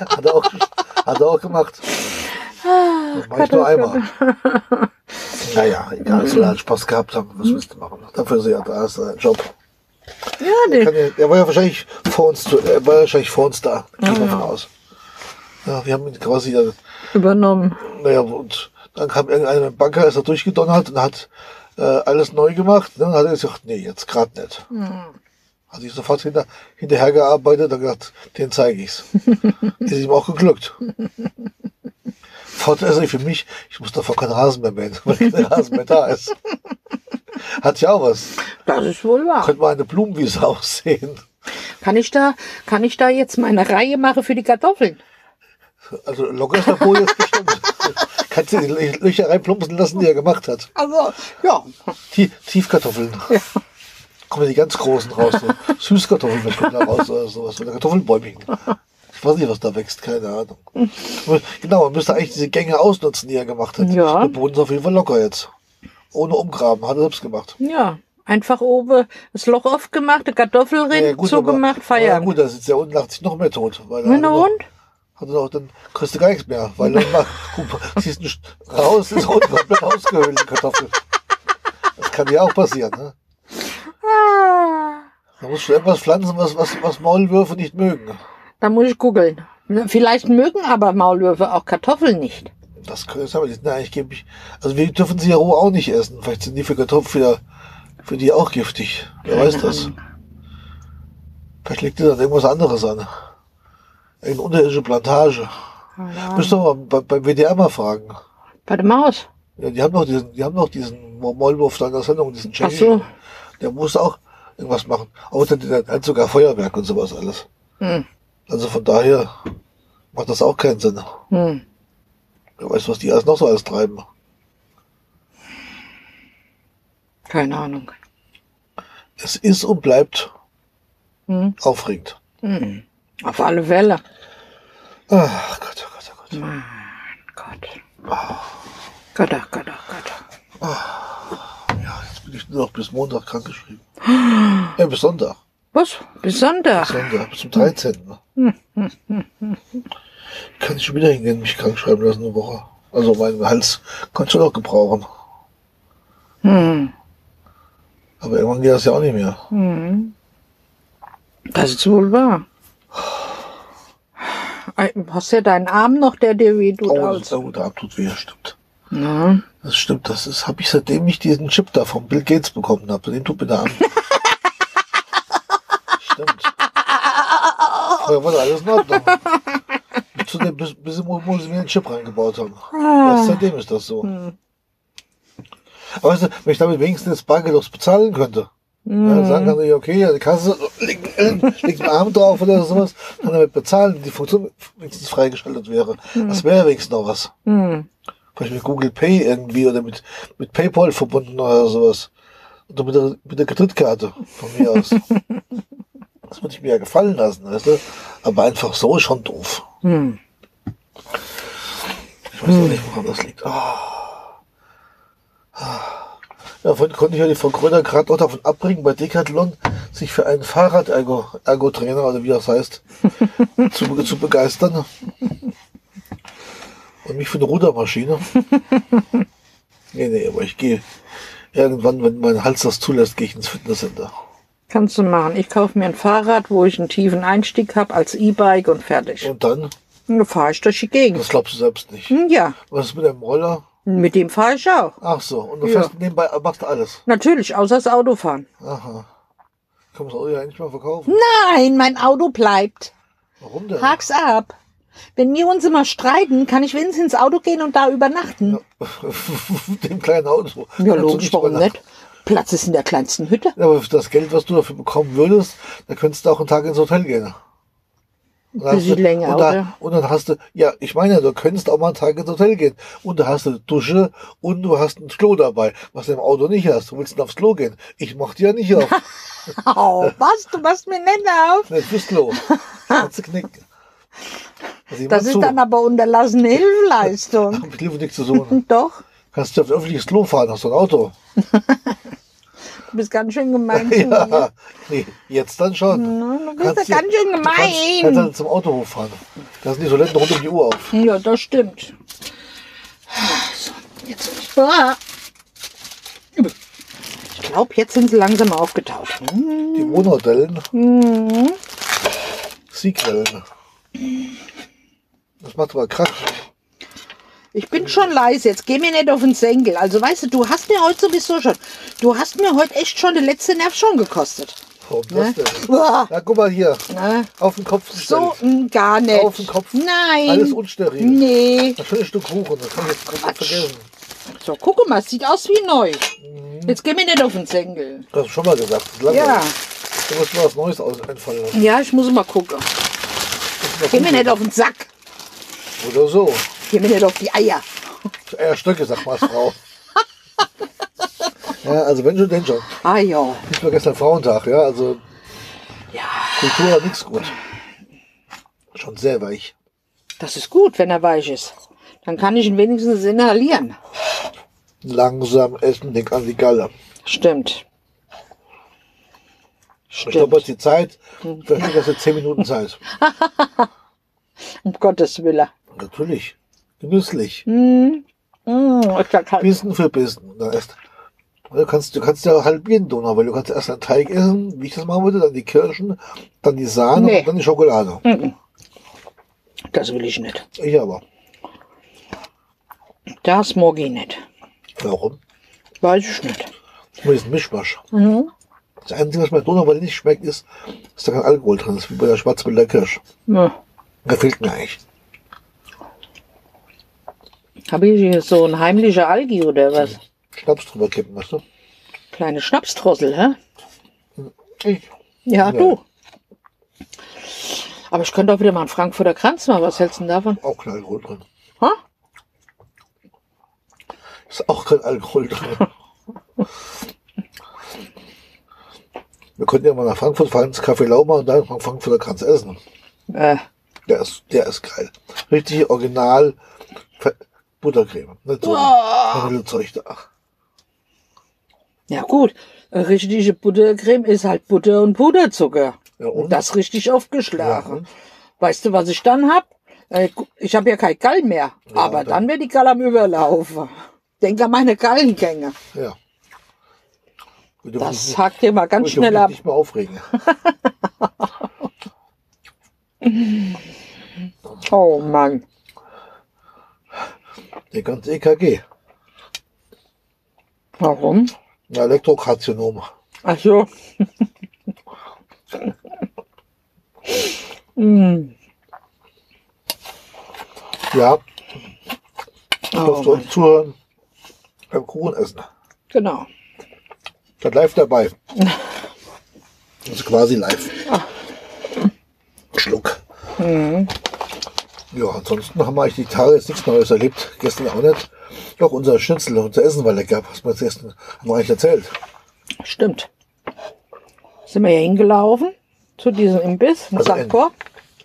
Hat er auch, hat er auch gemacht. Das mache ich nur einmal. Naja, egal, er halt Spaß gehabt haben. Was willst du machen? Dafür ist er ja da, ist ein Job. Ja, Er, kann nee. ja, er war ja wahrscheinlich vor uns, zu- er war ja wahrscheinlich vor uns da. Gehe ich mal von aus. Ja, wir haben ihn quasi, ja, Übernommen. naja, und dann kam irgendeiner mit dem Banker, ist er durchgedonnert und hat äh, alles neu gemacht. Ne? Dann hat er gesagt, nee, jetzt gerade nicht. Hat sich sofort hinter, hinterher gearbeitet und gesagt, den zeige ich's. ist ihm auch geglückt. Vorteil ist für mich, ich muss davor keinen Rasen mehr mähen, weil kein Rasen mehr da ist. Hat ja auch was. Das ist wohl wahr. Könnte mal eine Blumenwiese aussehen. Kann ich da, kann ich da jetzt meine Reihe machen für die Kartoffeln? Also locker ist der Bo jetzt bestimmt. Kannst du die Löcher reinplumpsen lassen, die er gemacht hat. Also, ja. Tie Tiefkartoffeln. Kommen die ganz großen raus. So. Süßkartoffeln kommen da raus oder sowas. Oder Kartoffelbäumchen. Ich weiß nicht, was da wächst, keine Ahnung. Genau, man müsste eigentlich diese Gänge ausnutzen, die er gemacht hat. Ja. Der Boden ist auf jeden Fall locker jetzt. Ohne umgraben, hat er selbst gemacht. Ja. Einfach oben das Loch aufgemacht, die Kartoffel rein, Ja, gut, zugemacht, aber, Feierabend. aber gut, da sitzt der unten, lacht sich noch mehr tot. Weil Na, er na noch- und? Hat er noch, dann kriegst du gar nichts mehr, weil dann macht, siehst du raus, ist unten komplett ausgehöhlt, die Kartoffel. Das kann ja auch passieren, ne? Da musst du etwas pflanzen, was, was, was Maulwürfe nicht mögen. Da muss ich googeln. Vielleicht mögen aber Maulwürfe auch Kartoffeln nicht. Das kann ich sagen, die sind ja eigentlich giftig. Also wir dürfen sie ja roh auch nicht essen. Vielleicht sind die für Kartoffeln wieder, für die auch giftig. Wer weiß das? Vielleicht liegt dir da irgendwas anderes an. Irgendeine unterirdische Plantage. Müsst doch mal bei, beim WDR mal fragen. Bei der Maus. Ja, die haben noch diesen, die haben noch diesen Maulwurf da in der Sendung, diesen Ach so. Der muss auch irgendwas machen. Der hat sogar Feuerwerk und sowas alles. Hm. Also von daher macht das auch keinen Sinn. Hm. Wer weiß, was die alles noch so alles treiben. Keine Ahnung. Es ist und bleibt Hm. aufregend. Hm. Auf alle Fälle. Ach Gott, oh Gott, oh Gott. Mein Gott. Gott, ach Gott, ach Gott. Ja, jetzt bin ich nur noch bis Montag krankgeschrieben. Ja, bis Sonntag. Was? Bis Sonntag. Sonntag, bis zum 13. Kann ich schon wieder hingehen, mich krank schreiben lassen eine Woche. Also mein Hals kann ich schon noch gebrauchen. Hm. Aber irgendwann geht das ja auch nicht mehr. Hm. Das ist wohl wahr. Hast ja deinen Arm noch, der dir weh tut. Oh, das, oh der Arm tut weh, stimmt. Ja. Das stimmt, das ist, habe ich seitdem ich diesen Chip da vom Bill Gates bekommen habe. Den tut mir der Arm. stimmt. Vorher war da alles in Ordnung. Zu dem, bis, bis sie wo sie mir einen Chip reingebaut haben. Erst seitdem ist das so. Aber weißt du, wenn ich damit wenigstens jetzt bargeldlos bezahlen könnte, ja, sagen kann ich, okay, ja, die Kasse liegt, liegt ein Arm drauf oder sowas, kann damit bezahlen, die Funktion wenigstens freigeschaltet wäre. Das wäre wenigstens noch was. Hm. Vielleicht mit Google Pay irgendwie oder mit, mit PayPal verbunden oder sowas. Oder mit der, mit der Kreditkarte von mir aus. das würde ich mir ja gefallen lassen, weißt du? Aber einfach so ist schon doof. Hm. Ich weiß auch nicht, woran das liegt. Ah. Ah. Ja, vorhin konnte ich ja die Frau Gröner gerade noch davon abbringen, bei Decathlon sich für einen Fahrrad-Ergo-Trainer, oder wie das heißt, zu, zu begeistern. Und mich für eine Rudermaschine. nee, nee, aber ich gehe irgendwann, wenn mein Hals das zulässt, gehe ich ins Fitnesscenter. Kannst du machen. Ich kaufe mir ein Fahrrad, wo ich einen tiefen Einstieg habe als E-Bike und fertig. Und dann, dann fahre ich durch die Gegend. das glaubst du selbst nicht. Hm, Ja, Was ist mit dem Roller? mit dem fahre ich auch. Ach so, und du Ja. fährst nebenbei, machst alles. Natürlich, außer das Autofahren. Aha. Kann man das Auto ja eigentlich mal verkaufen. Nein, mein Auto bleibt. Warum denn? Hak's ab. Wenn wir uns immer streiten, kann ich wenigstens ins Auto gehen und da übernachten. Dem kleinen Auto. Ja, logisch, warum nicht? Platz ist in der kleinsten Hütte. Ja, aber für das Geld, was du dafür bekommen würdest, da könntest du auch einen Tag ins Hotel gehen. Hast du- länger, und, da, oder? und dann hast du, ja, ich meine, du könntest auch mal einen Tag ins Hotel gehen. Und da hast du eine Dusche und du hast ein Klo dabei, was du im Auto nicht hast. Du willst dann aufs Klo gehen. Ich mach dir ja nicht auf. Oh, was? Du machst mir nicht auf. Nicht fürs Klo. Kannst du knicken. Also Das ist dann aber unterlassene Hilfeleistung. Mit Hilfe nichts zu tun. Doch, Kannst du auf öffentliches Klo fahren, hast du ein Auto. du bist ganz schön gemein zu. Ja, nee, jetzt dann schon. Du bist Kannst ja ganz schön Du kannst, kannst gemein. dann zum Autohof fahren. Da sind die Toiletten rund um die Uhr auf. Ja, das stimmt. So, jetzt. Ah. Ich glaube, jetzt sind sie langsam aufgetaucht. Die Wohnhotellen. Mhm. Siegwellen. Das macht aber Krach. Ich bin schon leise, jetzt geh mir nicht auf den Senkel. Also weißt du, du hast mir heute sowieso schon, du hast mir heute echt schon den letzten Nerv schon gekostet. Warum Ne? das denn? Uah. Ja, guck mal hier. Ne? Auf den Kopf So, gestellt. mm, gar nicht. Auf den Kopf. Nein. Alles unsteril. Nee. Ein schönes Stück Kuchen. Das kann ich jetzt komplett vergessen. So, guck mal, es sieht aus wie neu. Jetzt geh mir nicht auf den Senkel. Das hast du schon mal gesagt. Das ist. Ja, Du musst mal was Neues einfallen lassen. ja, ich muss mal gucken. Geh mir nicht auf den Sack. Oder so. Geh mir nicht auf die Eier. Eierstöcke, sagt man als Frau. ja, also wenn schon, denn schon. Ah ja. Nicht nur gestern Frauentag, ja. Also Ja, Kultur hat nichts gut. Schon sehr weich. das ist gut, wenn er weich ist. Dann kann ich ihn wenigstens inhalieren. Langsam essen, denk an die Galle. Stimmt. Ich glaube, jetzt die Zeit. Vielleicht hast du zehn Minuten Zeit. Um Gottes Willen. Natürlich. Genüsslich. Mm, ist ja kalt. Bissen für Bissen. Und dann erst Du kannst, du kannst ja halbieren Donau, weil du kannst erst einen Teig essen, wie ich das machen würde, dann die Kirschen, dann die Sahne Nee. und dann die Schokolade. Das will ich nicht. Ich aber. Das mag ich nicht. Warum? Weiß ich nicht. Nur diesen Mischmasch. Mhm. Das Einzige, was mir Donau weil nicht schmeckt, ist, dass da kein Alkohol drin ist, wie bei der Schwarzwälder Kirsch. Ja. Der fehlt mir eigentlich. Habe ich hier so ein heimlicher Algi oder was? Schnaps drüber kippen, weißt du? Kleine Schnapsdrossel, hä? Ich. Ja, Ja. du. Aber ich könnte auch wieder mal einen Frankfurter Kranz machen. Was hältst du denn davon? Auch kein Alkohol drin. Ha? Ist auch kein Alkohol drin. Wir könnten ja mal nach Frankfurt fahren, ins Café Lauma und dann Frankfurter Kranz essen. Äh, Der ist, der ist geil. Richtig original Buttercreme. Nicht so Vanillezeug da. ja gut. Richtige Buttercreme ist halt Butter und Puderzucker. Ja, und? Und das richtig aufgeschlagen. Ja? Weißt du, was ich dann hab? Äh, Ich habe ja kein Gall mehr. aber dann wird die Gall am Überlaufen. Denk an meine Gallengänge. Ja. Das hakt dir mal ganz schnell ab. nicht mehr aufregen. Oh Mann. Der ganze EKG. Warum? Elektrokarzinom. Ach so. Hm. Ja. Ich Oh, durfte uns zuhören beim Kuchen essen. Genau. Seid live dabei. Also quasi live. Schluck. Ja, ansonsten haben wir eigentlich die Tage jetzt nichts Neues erlebt. Gestern auch nicht. Doch, unser Schnitzel, unser Essen war lecker. Was wir gestern haben wir eigentlich erzählt. Stimmt. Sind wir ja hingelaufen zu diesem Imbiss in Also St. in-.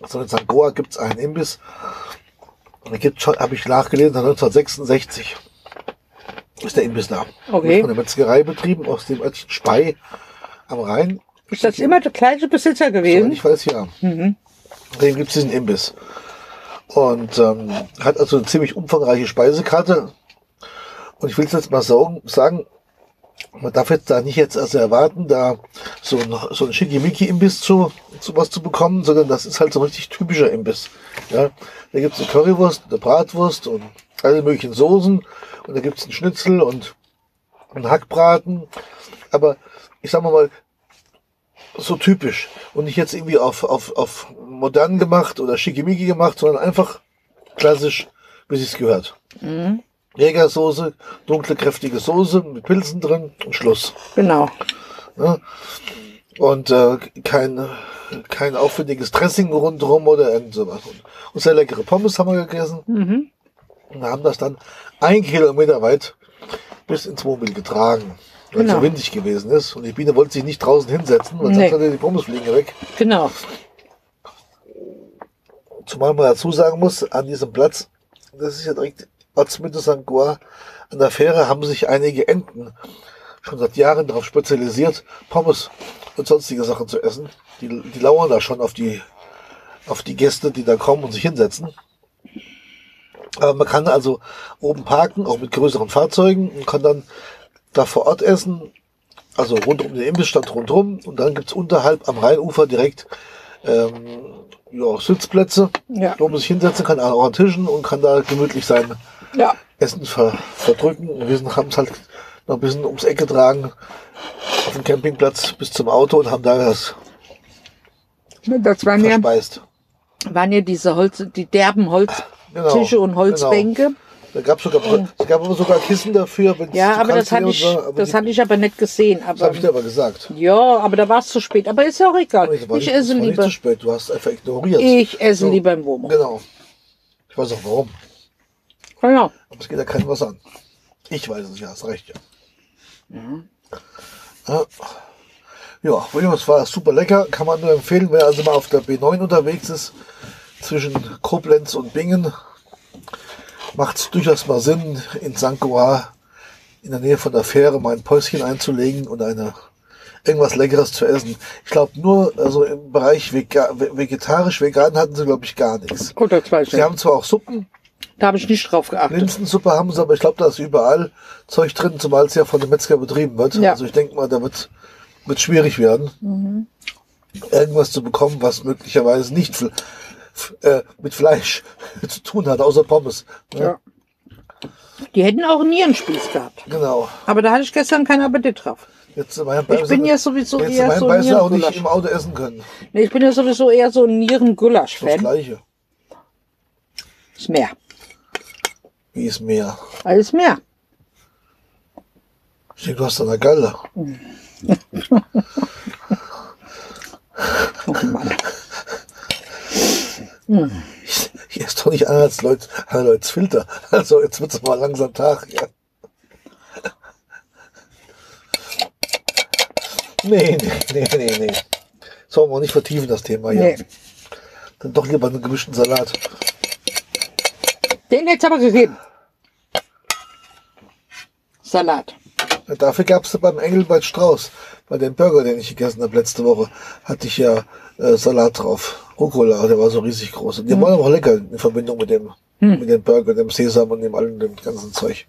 Also in. Goa gibt es einen Imbiss. Da habe ich nachgelesen, seit 1966 ist der Imbiss da. Okay. Wird Von der Metzgerei betrieben aus dem Örtchen Spey am Rhein. Ist das immer der gleiche Besitzer gewesen? ich weiß, ja. Dem gibt es diesen Imbiss. Und ähm, hat also eine ziemlich umfangreiche Speisekarte. Und ich will jetzt mal sagen, sagen, man darf jetzt da nicht jetzt also erwarten, da so ein, so ein Schickimicki-Imbiss zu, zu was zu bekommen, sondern das ist halt so ein richtig typischer Imbiss. Ja, da gibt's eine Currywurst, eine Bratwurst und alle möglichen Soßen. Und da gibt's einen Schnitzel und einen Hackbraten. Aber ich sag mal so typisch und nicht jetzt irgendwie auf, auf, auf modern gemacht oder schickimicki gemacht, sondern einfach klassisch, wie sich's gehört. Jägersoße, dunkle, kräftige Soße mit Pilzen drin und Schluss. Genau. Und äh, kein, kein aufwendiges Dressing rundherum oder irgend sowas. Und, und sehr leckere Pommes haben wir gegessen. Und haben das dann ein Kilometer weit bis ins Wohnmobil getragen. Weil es Genau. so windig gewesen ist. Und die Biene wollte sich nicht draußen hinsetzen, weil Nee. sonst hat die Pommes fliegen weg. Genau. Zumal man dazu sagen muss, an diesem Platz, das ist ja direkt Ortsmitte St. Goar, an der Fähre haben sich einige Enten schon seit Jahren darauf spezialisiert, Pommes und sonstige Sachen zu essen. Die, die lauern da schon auf die, auf die Gäste, die da kommen und sich hinsetzen. Aber man kann also oben parken, auch mit größeren Fahrzeugen und kann dann da vor Ort essen, also rund um den Imbissstand rundherum. Und dann gibt's unterhalb am Rheinufer direkt ähm, ja, Sitzplätze, Ja. wo man sich hinsetzen kann, auch an Tischen und kann da gemütlich sein Ja. Essen ver, verdrücken. Und wir haben es halt noch ein bisschen ums Eck getragen auf dem Campingplatz bis zum Auto und haben da das Das waren ja, verspeist. waren ja diese Holz, die derben Holztische Genau, und Holzbänke. Da gab sogar, es gab aber sogar Kissen dafür. Ja, aber das hatte ich, so, aber das hatte ich aber nicht gesehen. Das Aber habe ich dir aber gesagt. ja, aber da war es zu spät. Aber ist ja auch egal. Das Ich nicht- esse das war nicht lieber. zu spät. Du hast einfach ignoriert. Ich esse So. lieber im Wohnmobil. Genau. Ich weiß auch warum. Genau. Aber es geht ja keinem was an. Ich weiß es ja, hast recht, ja. Ja, ja Williams war super lecker, kann man nur empfehlen, wer also mal auf der B9 unterwegs ist, zwischen Koblenz und Bingen, macht es durchaus mal Sinn, in St. Goar in der Nähe von der Fähre mal ein Päuschen einzulegen und eine irgendwas Leckeres zu essen. Ich glaube nur, also im Bereich Vega vegetarisch, vegan hatten sie, glaube ich, gar nichts. Oh, das weiß ich Sie haben zwar auch Suppen, Da habe ich nicht drauf geachtet. Linsensuppe haben sie, aber ich glaube, da ist überall Zeug drin, zumal es ja von dem Metzger betrieben wird. Ja. Also ich denke mal, da wird, wird schwierig werden, irgendwas zu bekommen, was möglicherweise nicht äh, mit Fleisch zu tun hat, außer Pommes. Ne? Ja. Die hätten auch einen Nierenspieß gehabt. Genau. Aber da hatte ich gestern keinen Appetit drauf. Jetzt Ich bin ja sowieso jetzt eher so ein Beißer auch nicht im Auto essen können. Nee, ich bin ja sowieso eher so ein Das Nierengulasch-Fan. Gleiche. Ist mehr. Wie ist mehr? Alles mehr. Ich denke, du hast da eine Galle. Oh Mann. Hier ist doch nicht anders Leute, Leute Filter. Also jetzt wird's mal langsam Tag. Ja. Nee, nee, nee, nee, nee. Sollen wir nicht vertiefen, das Thema hier. Nee. Dann doch lieber einen gemischten Salat. Den es aber gegeben. Salat. Dafür gab's ja beim Engelbert Strauß, bei dem Burger, den ich gegessen habe letzte Woche, hatte ich ja äh, Salat drauf. Rucola, der war so riesig groß. Und die waren aber auch lecker in Verbindung mit dem, mit dem Burger, dem Sesam und dem allen dem ganzen Zeug.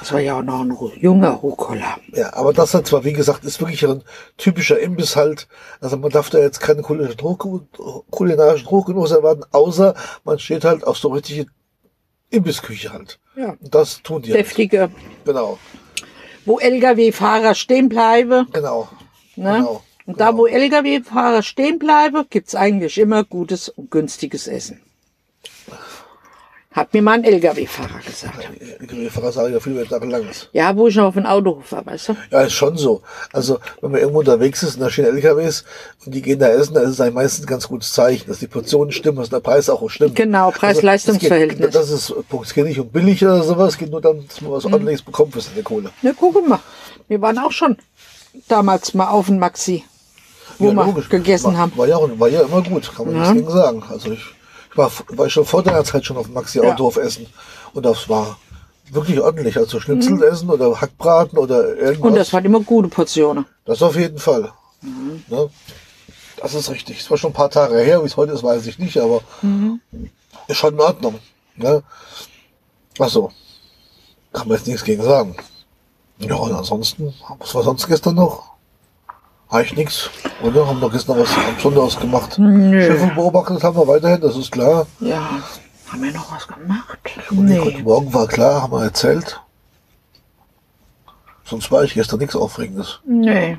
Das war ja auch noch ein junger Rucola. Ja, aber das hat zwar, wie gesagt, ist wirklich ein typischer Imbiss halt. Also man darf da jetzt keine kulinarischen, Hoch kulinarischen Hochgenuss erwarten, außer man steht halt auf so richtige Imbissküche halt. Ja. Und das tun die. Halt. Deftige. Genau, Wo Lkw-Fahrer stehen bleiben. genau. Ne? Genau. Und da, wo Lkw-Fahrer stehen bleiben, gibt's eigentlich immer gutes und günstiges Essen. Hat mir mal ein Lkw-Fahrer gesagt. Ich Fahrer sage ja viel mehr Langes. Ja, wo ich noch auf den Autohof war, weißt du? Ja, ist schon so. Also, wenn man irgendwo unterwegs ist und da stehen LKWs und die gehen da essen, dann ist es eigentlich meistens ein ganz gutes Zeichen, dass die Portionen stimmen, dass der Preis auch stimmt. Genau, Preis-Leistungs-Verhältnis. Also, es geht- das ist, Punkt. Es geht nicht um billig oder sowas, es geht nur darum, dass man was ordentliches bekommt für seine Kohle. Ne, guck mal. Wir waren auch schon damals mal auf dem Maxi, wo Ja, wir logisch. gegessen war, haben. War ja, auch- war ja immer gut, kann man Ja. nichts gegen sagen. Also ich, ich war, war schon vor deiner Zeit schon auf Maxi Autohof essen und das war wirklich ordentlich. Also Schnitzel essen oder Hackbraten oder irgendwas. Mhm. Und das waren immer gute Portionen. Das auf jeden Fall. Ne? Das ist richtig. Es war schon ein paar Tage her, wie es heute ist, weiß ich nicht, aber ist schon in Ordnung. Ne? Ach so. Kann man jetzt nichts gegen sagen. Ja, und ansonsten, was war sonst gestern noch? Eigentlich nichts, oder? Haben wir gestern was am gemacht. Schiffe beobachtet haben wir weiterhin, das ist klar. Ja. Haben wir noch was gemacht? Nee. heute Morgen war klar, haben wir erzählt. Sonst war ich gestern nichts Aufregendes. Nee.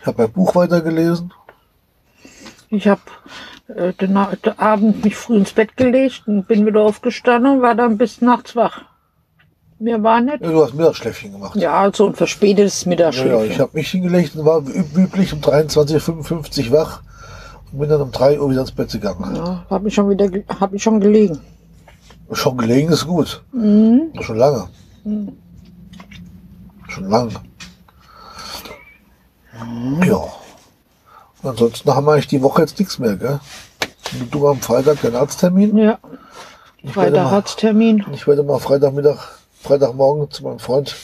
Ich habe mein Buch weitergelesen. Ich habe äh, den, den Abend mich früh ins Bett gelegt und bin wieder aufgestanden und war dann bis nachts wach. Mir war nicht. Ja, du hast Mittagsschläfchen gemacht. Ja, so ein verspätetes Ja, ja, Mittagsschläfchen. ich habe mich hingelegt und war wie üblich um 23.55 Uhr wach und bin dann um 3 Uhr wieder ins Bett gegangen. Ja, habe ich schon wieder, hab ich schon gelegen. Schon gelegen ist gut. Mhm. Schon lange. Schon lange. Ja. Und ansonsten haben wir eigentlich die Woche jetzt nichts mehr, gell? Und Du am Freitag den Arzttermin. Ja. Freitag mal, hat's Termin. ich werde mal Freitagmittag, Freitagmorgen zu meinem Freund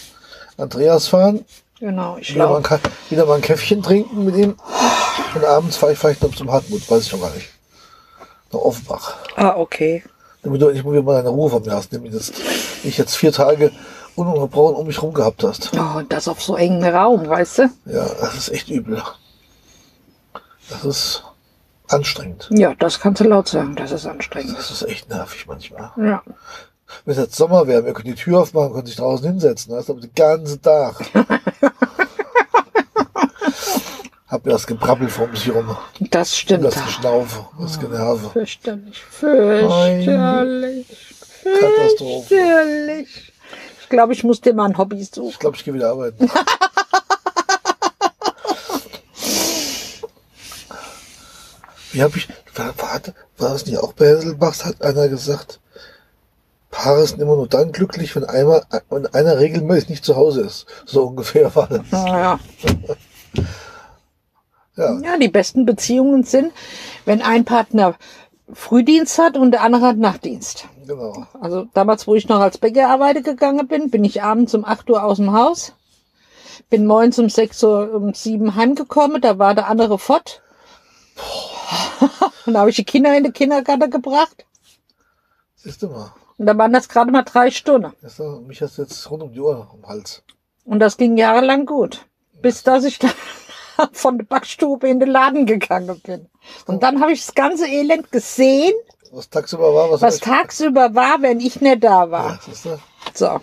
Andreas fahren. Genau, ich Wieder mal, ein, wieder mal ein Käffchen trinken mit ihm. Und abends fahre ich vielleicht noch zum Hartmut, weiß ich schon gar nicht. Nach Offenbach. Ah, okay. Damit du endlich mal wieder mal deine Ruhe vom hast, nämlich jetzt, ich jetzt vier Tage ununterbrochen um mich rum gehabt hast. Oh, und das auf so engen Raum, weißt du? Ja, das ist echt übel. Das ist anstrengend. Ja, das kannst du laut sagen, das ist anstrengend. Das ist echt nervig manchmal. Ja. Wenn es jetzt Sommer wäre, wir können die Tür aufmachen, können sich draußen hinsetzen, weißt du, aber den ganzen Tag. Hab mir das Gebrabbel vor sich rum. Das Und stimmt. das Geschnaufe, das Generve. Fürchterlich, fürchterlich, Katastrophe. fürchterlich. Ich glaube, ich muss dir mal ein Hobby suchen. Ich glaube, ich gehe wieder arbeiten. Wie habe ich, war, war, war das nicht auch bei Hesselbachs, hat einer gesagt, Paare sind immer nur dann glücklich, wenn einmal, wenn einer regelmäßig nicht zu Hause ist. So ungefähr war das. Ja. Ja, ja, die besten Beziehungen sind, wenn ein Partner Frühdienst hat und der andere hat Nachtdienst. genau. Also damals, wo ich noch als Bäcker arbeiten gegangen bin, bin ich abends um 8 Uhr aus dem Haus, bin morgens um 6 Uhr um 7 heimgekommen, da war der andere fort. Und da habe ich die Kinder in den Kindergarten gebracht. Siehst du mal. Und da waren das gerade mal drei Stunden. Das, mich hast du jetzt rund um die Uhr am Hals. Und das ging jahrelang gut. Bis dass ich dann von der Backstube in den Laden gegangen bin. Und dann habe ich das ganze Elend gesehen, Was tagsüber war, was, was tagsüber war, wenn ich nicht da war. Ja? So,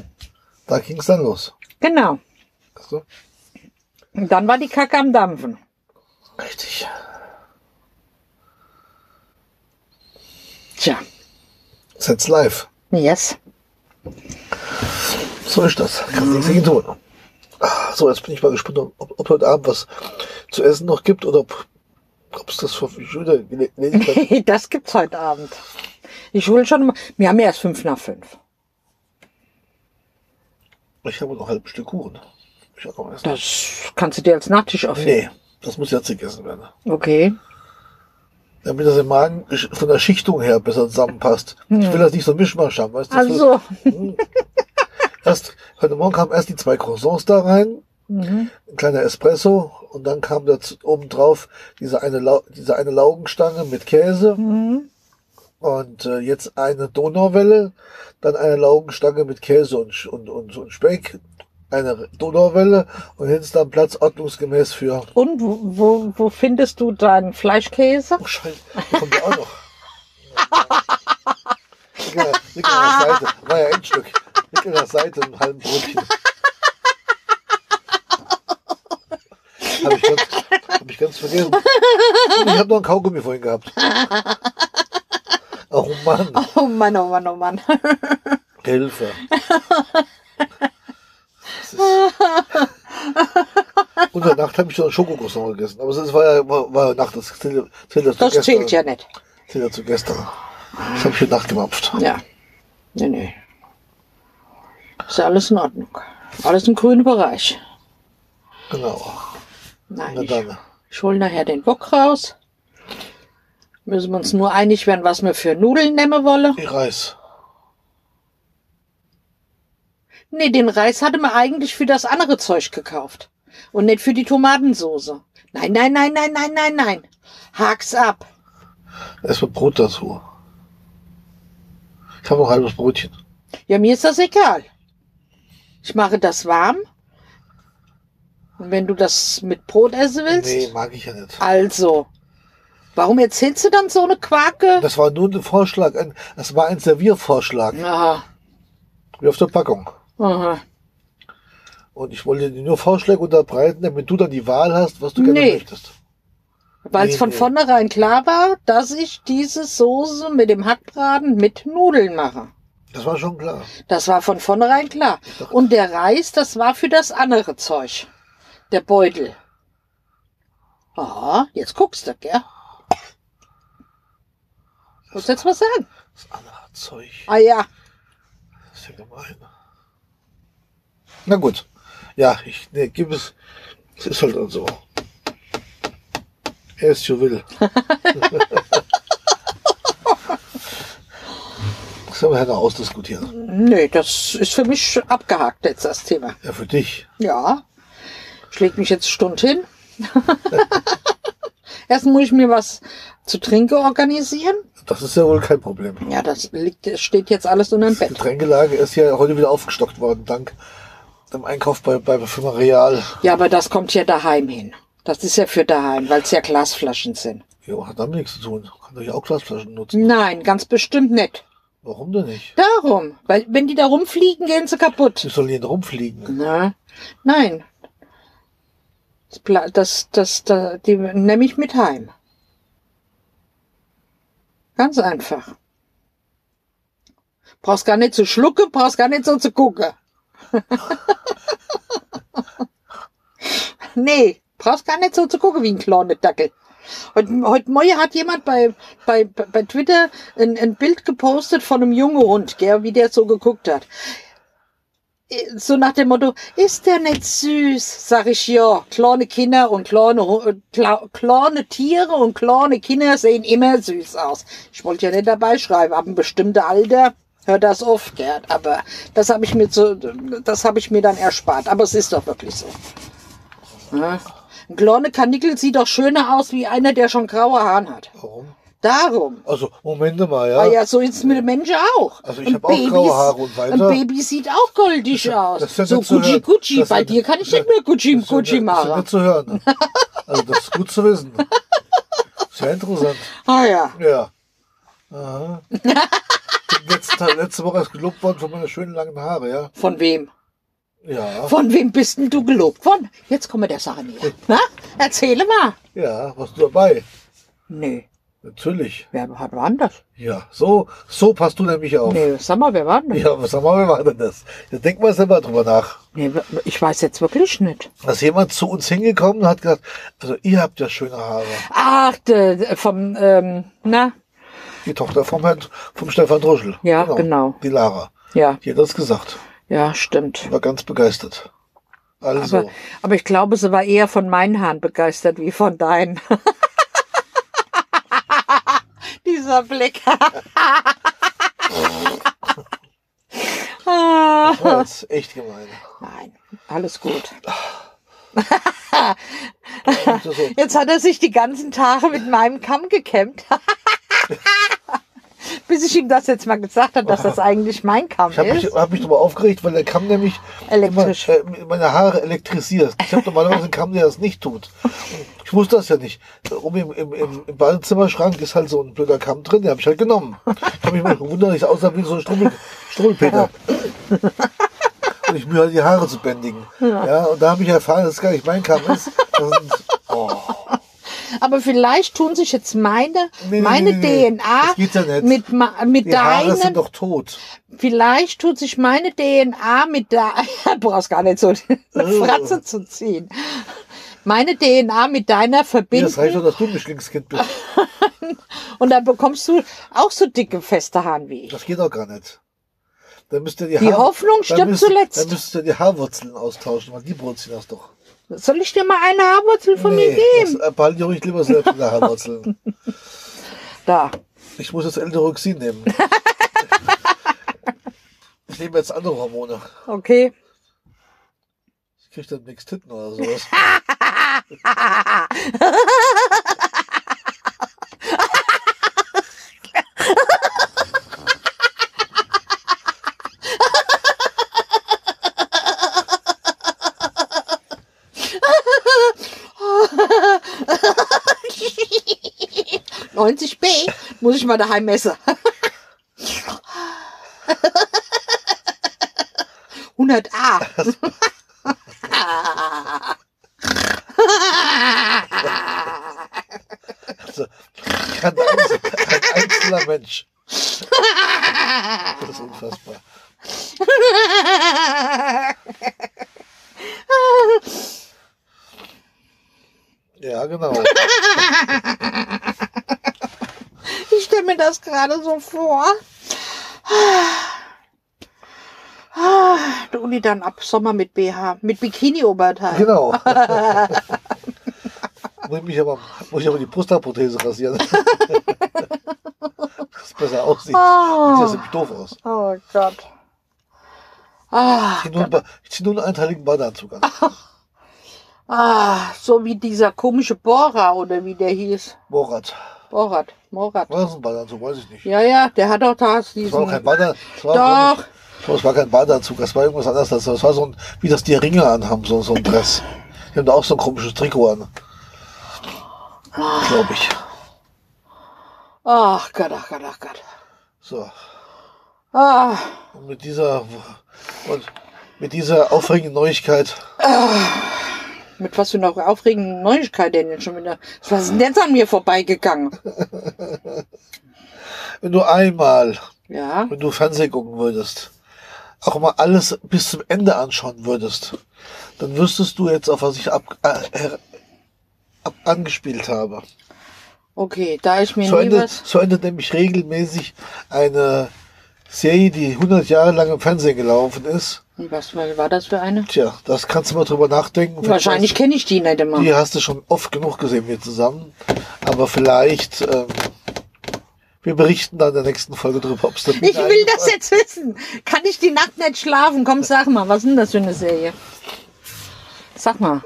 Da ging es dann los. genau. Du? Und dann war die Kacke am Dampfen. Richtig. Tja, Setz live. Yes. So ist das. Kann nichts dagegen tun. So, jetzt bin ich mal gespannt, ob, ob heute Abend was zu essen noch gibt oder ob ob es das wieder gele- gelesen hat. Das gibt's heute Abend. Ich will schon mal, wir haben ja erst fünf nach fünf. Ich habe noch ein halbes Stück Kuchen. Das kannst du dir als Nachtisch aufheben. Nee, das muss jetzt gegessen werden. Okay. Damit das im Magen von der Schichtung her besser zusammenpasst. Ich will das nicht so Mischmasch haben, weißt du? Das will- Also, Erst, heute Morgen kamen erst die zwei Croissants da rein, mhm. ein kleiner Espresso und dann kam dazu obendrauf diese eine, Lau diese eine Laugenstange mit Käse Mhm. und äh, jetzt eine Donauwelle, dann eine Laugenstange mit Käse und, und, und, und Speck, eine Donauwelle und hinten ist dann Platz ordnungsgemäß für und wo, wo, findest du deinen Fleischkäse? Oh Scheiße, da kommt ja auch noch. Lieg an, der, lieg an der Seite. War ja Endstück. Lieg an der Seite einen halben Brötchen. Habe ich, ganz, hab ich ganz vergessen. Und ich habe noch ein Kaugummi vorhin gehabt. Oh Mann, Oh Mann, oh Mann, oh Mann. Hilfe. Das ist Und Nacht habe ich noch einen Schokokroissant gegessen. Aber es war ja war, war Nacht, das zählt, zählt ja zu Das gestern. zählt ja nicht. Zählt ja zu gestern. Das habe ich heute Nacht gemampft. Ja. Nee, nee. Ist ja alles in Ordnung. Alles im grünen Bereich. Genau. Nein, Na ich, ich hol nachher den Bock raus. Müssen wir uns nur einig werden, was wir für Nudeln nehmen wollen. Ich Reis. Nee, den Reis hatte man eigentlich für das andere Zeug gekauft. Und nicht für die Tomatensoße. Nein, nein, nein, nein, nein, nein, nein. Hak's ab. Erstmal Brot dazu. Ich habe noch ein halbes Brötchen. Ja, mir ist das egal. Ich mache das warm. Und wenn du das mit Brot essen willst, Nee, mag ich ja nicht. also. Warum erzählst du dann so eine Quake? Das war nur ein Vorschlag. Ein, das war ein Serviervorschlag. Aha. Wie auf der Packung. Aha. Und ich wollte dir nur Vorschläge unterbreiten, damit du dann die Wahl hast, was du gerne Nee. möchtest. Weil es Nee, von nee. vornherein klar war, dass ich diese Soße mit dem Hackbraten mit Nudeln mache. Das war schon klar. Das war von vornherein klar. Und der Reis, das war für das andere Zeug. Der Beutel. Aha, jetzt guckst du, gell? Muss jetzt was sagen? Das andere Zeug. Ah ja, Das ist ja gemein. Na gut. Ja, ich nee, gib es. Es ist halt so. Er ist will. das können wir ja noch ausdiskutieren. nee, das ist für mich abgehakt jetzt das Thema. Ja, für dich. Ja, schlägt mich jetzt Stund hin. Erst muss ich mir was zu trinken organisieren. Das ist ja wohl kein Problem. Ja, das liegt, steht jetzt alles unter dem Die Bett. Getränkelage ist ja heute wieder aufgestockt worden, dank dem Einkauf bei, bei der Firma Real. Ja, aber das kommt ja daheim hin. Das ist ja für daheim, weil es ja Glasflaschen sind. Jo, hat damit nichts zu tun. Kann doch ja auch Glasflaschen nutzen. Nein, ganz bestimmt nicht. Warum denn nicht? Darum, weil wenn die da rumfliegen, gehen sie kaputt. Die sollen hier rumfliegen. Na, nein. Das, das, das, das, die nehme ich mit heim. Ganz einfach. Brauchst gar nicht zu schlucken, brauchst gar nicht so zu gucken. nee, brauchst gar nicht so zu gucken wie ein kleiner Dackel. Heute, heute Morgen hat jemand bei, bei, bei Twitter ein, ein Bild gepostet von einem jungen Hund, gell, wie der so geguckt hat so nach dem Motto, ist der nicht süß? Sag ich ja, kleine Kinder und kleine, äh, kleine Tiere und kleine Kinder sehen immer süß aus. Ich wollte ja nicht dabei schreiben, ab einem bestimmten Alter hört das auf, Gerd, aber das habe ich mir zu, das habe ich mir dann erspart. Aber es ist doch wirklich so. Ja. Ein kleiner Kanickel sieht doch schöner aus wie einer, der schon graue Haare hat. Warum? Darum. Also, Moment mal, ja. Ah ja, so ist es mit den Menschen auch. Also ich Und hab auch graue Haare und weiter. Ein Baby sieht auch goldig aus. das ist ja so Gucci. Gucci. Das Bei dir kann ich nicht mehr Gucci Das Gucci nicht- Das ist machen. nicht zu hören. Also, das ist gut zu wissen. Sehr interessant. Ah ja. Ja. Aha. Letzte, letzte Woche ist gelobt worden von meiner schönen langen Haare, ja. Von wem? Ja. Von wem bist denn du gelobt worden? Jetzt kommen wir der Sache näher. Na? Erzähle mal. Ja, warst du dabei? Nee. Natürlich. Wer hat war denn das? Ja, so, so passt du nämlich auf. Nee, sag mal, wer war denn das? Ja, was sag mal, wer war denn das? Jetzt denk mal selber drüber nach. Nee, ich weiß jetzt wirklich nicht. Da ist jemand zu uns hingekommen und hat gesagt, also ihr habt ja schöne Haare. Ach, vom, ähm, na? Die Tochter vom Herrn, vom Stefan Druschel. Ja, genau. Die Lara. Ja, Die hat das gesagt. ja, stimmt. War ganz begeistert. Also, Aber, aber ich glaube, sie war eher von meinen Haaren begeistert wie von deinen. Dieser Blick. Das war jetzt echt gemein. Nein, alles gut. Das ist so, Jetzt hat er sich die ganzen Tage mit meinem Kamm gekämmt. Bis ich ihm das jetzt mal gesagt habe, dass das eigentlich mein Kamm ich habe mich, ist. hab mich darüber aufgeregt, weil der Kamm nämlich Elektrisch. Immer, äh, meine Haare elektrisiert. Ich habe normalerweise einen Kamm, der das nicht tut. Ich wusste das ja nicht. Oben im, im, im, im Badezimmerschrank ist halt so ein blöder Kamm drin, den habe ich halt genommen. Ich habe mich mal gewundert, ich aussah wie so ein Strummel, Struwwelpeter. Und ich mir halt die Haare zu bändigen. Ja. und da habe ich erfahren, dass es gar nicht mein Kamm ist. Sind, oh. Aber vielleicht tun sich jetzt meine, Nee, meine nee, nee. DNA ja mit, mit Die Haare sind doch tot. vielleicht tut sich meine DNA mit der, brauchst gar nicht so eine Fratze zu ziehen. Meine DNA mit deiner Ja, verbinden das reicht doch, dass du ein Mischlingskind bist. und dann bekommst du auch so dicke, feste Haare wie ich. Das geht doch gar nicht. Dann müsst ihr die, Die Haar- Hoffnung stirbt müsst, zuletzt. Dann müsst ihr die Haarwurzeln austauschen, weil die produzieren das doch. Soll ich dir mal eine Haarwurzel von mir geben? das äh, behalte ich ruhig lieber selbst in der Haarwurzeln. Da. Ich muss jetzt L-Tyroxin nehmen. ich nehme jetzt andere Hormone. Okay. Ich krieg dann nix Titten oder sowas. – 90 B muss ich mal daheim messen. 100 A. Also, ein, Einzel ein einzelner Mensch. Das ist unfassbar. Ja, genau. Ich stelle mir das gerade so vor. Der Uni dann ab Sommer mit BH, mit Bikini-Oberteil. Genau. muss, ich mich aber, muss ich aber die Brusthaarprothese rasieren. Dass es besser aussieht. Oh. Sieht das nämlich doof aus. Oh Gott. Ah, Ich zieh nur, einen ich zieh nur einen einteiligen Badeanzug an. ah, so wie dieser komische Bohrer oder wie der hieß. Morat. Borat, Morat. War das ein Badeanzug? Weiß ich nicht. Ja, ja, der hat doch da Das war auch kein diesen. Badeanzug. Das war, Doch. Nicht, das war kein Badeanzug. Das war irgendwas anderes. Das das war so ein, wie das die Ringe anhaben, so, so ein Dress. Die haben da auch so ein komisches Trikot an. Glaube ich. Ach Gott, ach Gott, ach Gott. So. Ah, Und mit dieser, und mit dieser aufregenden Neuigkeit mit was für einer aufregenden Neuigkeit denn jetzt schon wieder? Was ist denn jetzt an mir vorbeigegangen? Wenn du einmal, Ja, wenn du Fernsehen gucken würdest, auch mal alles bis zum Ende anschauen würdest, dann wüsstest du jetzt, auf was ich ab, äh, ab angespielt habe. okay, da ich mir So nie endet, was. so endet nämlich regelmäßig eine Serie, die 100 Jahre lang im Fernsehen gelaufen ist. Was war das für eine? Tja, das kannst du mal drüber nachdenken. Wahrscheinlich kenne ich die nicht immer. Die hast du schon oft genug gesehen, wir zusammen. Aber vielleicht, ähm, wir berichten dann in der nächsten Folge drüber, ob es Ich will das jetzt wissen. Kann ich die Nacht nicht schlafen? Komm, sag mal, was ist denn das für eine Serie? Sag mal.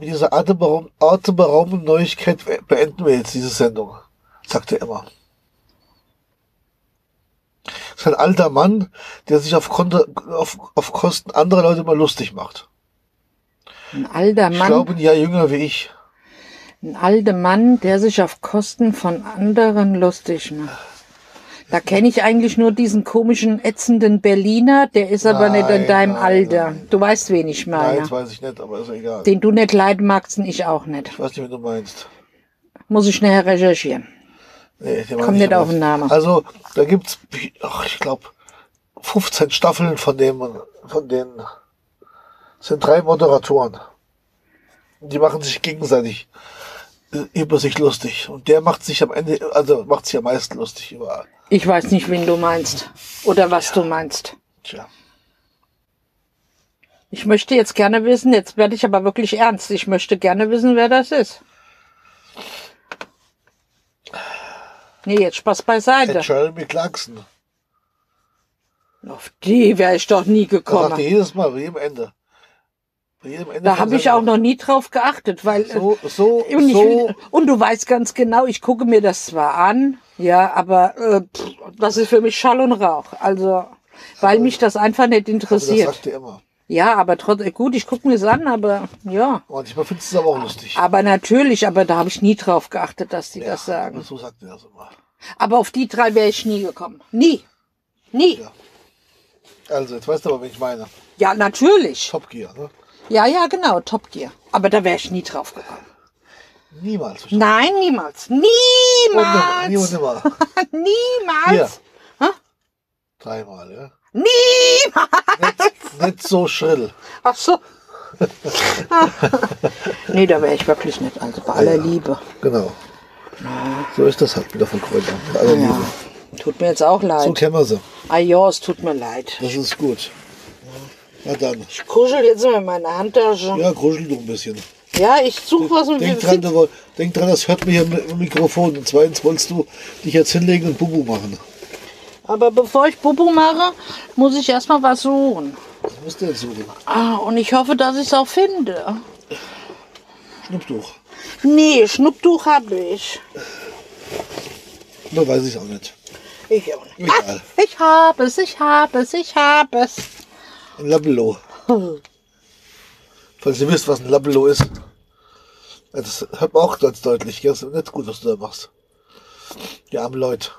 Mit dieser atemberaubenden Neuigkeit beenden wir jetzt diese Sendung. sagt er immer. Ist ein alter Mann, der sich auf, Konto, auf, auf Kosten anderer Leute mal lustig macht. Ein alter Ich Mann, glaube, ein Jahr jünger wie ich. ein alter Mann, der sich auf Kosten von anderen lustig macht. Da kenne ich eigentlich nur diesen komischen, ätzenden Berliner, der ist aber nicht in Nein, deinem nein, Alter. Du weißt, wen ich Nein, meine. das weiß ich nicht, aber ist egal. Den du nicht leiden magst und ich auch nicht. Ich weiß nicht, wen du meinst. Muss ich nachher recherchieren. Nee, den Komm meine ich nicht aber auf den Namen. Also, da gibt's, ach, ich glaube, 15 Staffeln von dem, von denen sind drei Moderatoren. Die machen sich gegenseitig äh, über sich lustig. Und der macht sich am Ende, also macht sich am meisten lustig über. Ich weiß nicht, wen du meinst. Oder was du meinst. Tja. Ich möchte jetzt gerne wissen, jetzt werde ich aber wirklich ernst. Ich möchte gerne wissen, wer das ist. Nee, jetzt Spaß beiseite. Jeremy Clarkson. Auf die wäre ich doch nie Das sagt er gekommen. jedes Mal, bei jedem Ende. Bei jedem Ende Da habe ich auch noch nie drauf geachtet, weil äh, So, so, und, ich so. und du weißt ganz genau, ich gucke mir das zwar an, ja, aber äh, pff, das ist für mich Schall und Rauch. Also, weil mich das einfach nicht aber das interessiert. sagt er immer. Ja, aber trotzdem, gut, ich gucke mir es an, aber ja. Manchmal findest du es aber auch lustig. Aber natürlich, aber da habe ich nie drauf geachtet, dass die das sagen. So sagt er das immer. Aber auf die drei wäre ich nie gekommen. Nie. Nie. Ja. Also, jetzt weißt du aber, wen ich meine. Ja, natürlich. Top Gear, ne? Ja, ja, genau, Top Gear. Aber da wäre ich nie drauf gekommen. Niemals. Nein, niemals. Und nimmer, nie und Niemals. nimmer. Niemals. Dreimal, ja. Niemals. Nicht, nicht so schrill. Ach so. nee, da wäre ich wirklich nicht. Also bei aller Liebe. Genau. So ist das halt wieder von Freunden. Also, Ja. Tut mir jetzt auch So leid. kennen wir sie. Ah ja, es tut mir leid. Das ist gut. Na dann. Ich kuschel jetzt mal in meine Handtasche. Ja, gruschel du ein bisschen. Ja, ich suche was und Denk dran, du, denk dran, das hört mir hier im Mikrofon. Und zweitens wolltest du dich jetzt hinlegen und Bubu machen. Aber bevor ich Bubu mache, muss ich erstmal was suchen. Was musst du jetzt suchen? Ah, und ich hoffe, dass ich es auch finde. Schnupftuch. Nee, Schnupptuch habe ich. Da weiß ich auch nicht. Ich auch nicht. Egal. Ah, ich habe es, ich habe es, ich habe es. Ein Labello. Falls ihr wisst, was ein Labello ist. Das hört man auch ganz deutlich. gell? Das ist nicht gut, was du da machst. Die armen Leute.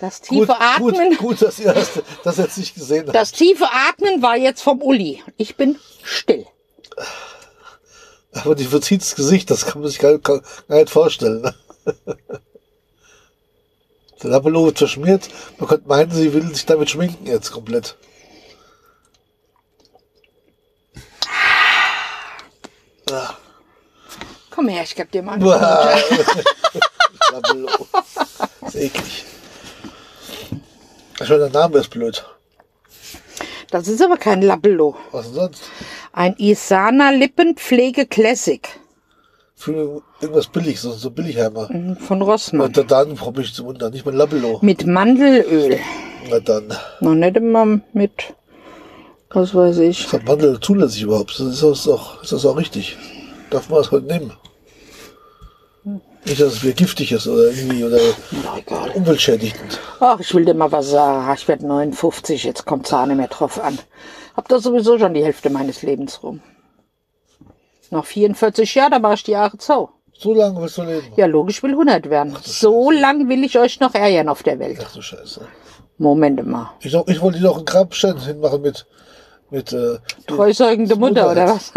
Das tiefe Gut, Atmen, gut, gut, dass ihr das, das jetzt nicht gesehen habt. das tiefe Atmen war jetzt vom Uli. Ich bin still. Aber die verzieht das Gesicht, das kann man sich gar, gar nicht vorstellen. Der Labello wird verschmiert. Man könnte meinen, sie will sich damit schminken jetzt komplett. Ah, Komm her, ich geb dir mal einen. Labello. ist eklig. Schon der Name ist blöd. Das ist aber kein Labello. Was denn sonst? Ein Isana Lippenpflege Classic Für irgendwas billig, so, so Billigheimer. von Rossmann. Und dann probiere ich zum Wunder. Nicht mal Labello. Mit Mandelöl. Na dann. Noch nicht immer mit, was weiß ich. Ist das Mandel zulässig überhaupt? Ist das auch, ist das auch richtig? Darf man das heute nehmen? Nicht, dass es wieder giftig ist oder irgendwie oder egal. umweltschädigend. Ach, ich will dir mal was sagen. Ich werde 59, jetzt kommt Zahn nicht mehr drauf an. Hab da sowieso schon die Hälfte meines Lebens rum. Noch 44 Jahre, da mache ich die Jahre zu. So lange willst du leben? Ja, logisch, will 100 werden. So lang will ich euch noch ärgern auf der Welt. Ach du Scheiße. Moment mal. Ich, ich wollte dir noch einen Grabstein hinmachen mit, mit, äh, Treusäugende Mutter, oder Mutter was?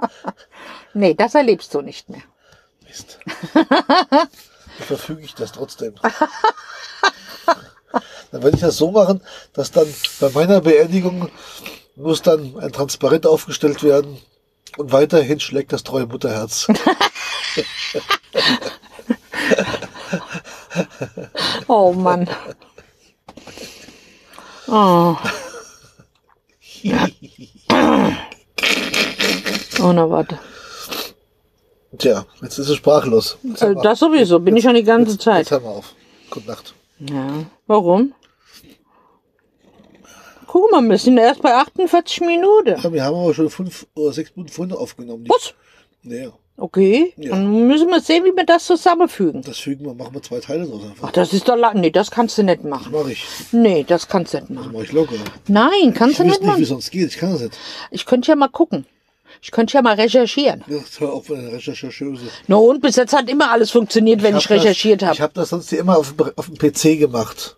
nee, das erlebst du nicht mehr. Mist. Dann verfüge ich das trotzdem. Dann werde ich das so machen, dass dann bei meiner Beerdigung muss dann ein Transparent aufgestellt werden und weiterhin schlägt das treue Mutterherz. Oh Mann. Oh. Oh, na warte. Tja, jetzt ist es sprachlos. Jetzt Äh, das sowieso, bin ich schon die ganze Jetzt Zeit. hör mal auf. Gute Nacht. Ja. Warum? guck mal, wir sind erst bei 48 Minuten. Ja, wir haben aber schon fünf oder sechs Minuten vorhin aufgenommen. Was? Ja, Okay, Ja. dann müssen wir sehen, wie wir das zusammenfügen. das fügen wir, machen wir zwei Teile draus einfach. Ach, das ist doch lang. Nee, das kannst du nicht machen. Mach ich. Nee, das kannst du nicht Das machen. mach ich locker. Nein, kannst Ich du nicht wüsste nicht, wie machen. es sonst geht. Ich kann das nicht. Ich könnte ja mal gucken. Ich könnte ja mal recherchieren. Ja, hör auf der Rechercheuse. Na und bis jetzt hat immer alles funktioniert, wenn ich, hab das- recherchiert Ich habe. habe das sonst immer auf, dem- auf dem PC gemacht.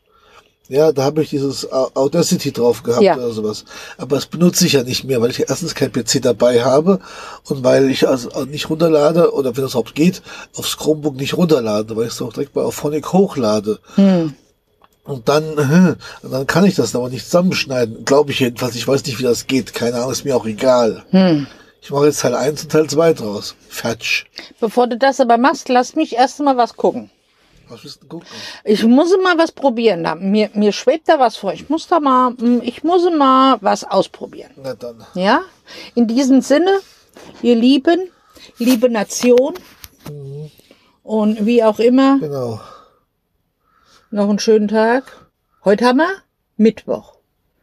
Ja, da habe ich dieses Au- Audacity drauf gehabt Ja. oder sowas. Aber das benutze ich ja nicht mehr, weil ich erstens kein PC dabei habe und weil ich also nicht runterlade oder wenn es überhaupt geht, aufs Chromebook nicht runterlade, weil ich es auch direkt bei Auphonic hochlade. Hm. Und dann, äh, und dann kann ich das aber nicht zusammenschneiden. Glaube ich jedenfalls. Ich weiß nicht, wie das geht. Keine Ahnung, ist mir auch egal. Hm. Ich mache jetzt Teil 1 und Teil 2 draus. Fertig. Bevor du das aber machst, lass mich erst mal was gucken. Was willst du gucken? Ich muss mal was probieren. Da. Mir, mir schwebt da was vor. Ich muss da mal, hm, ich muss mal was ausprobieren. Na dann. Ja? In diesem Sinne, ihr Lieben, liebe Nation und wie auch immer, Genau. noch einen schönen Tag. Heute haben wir Mittwoch.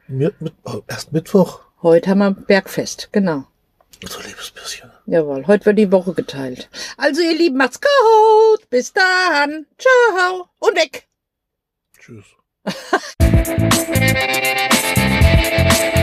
Mit, mit, oh, erst Mittwoch. Heute haben wir Bergfest, genau. So liebes bisschen. Jawohl, heute wird die Woche geteilt. Also ihr Lieben, macht's gut. Bis dann. Ciao. Und weg. Tschüss.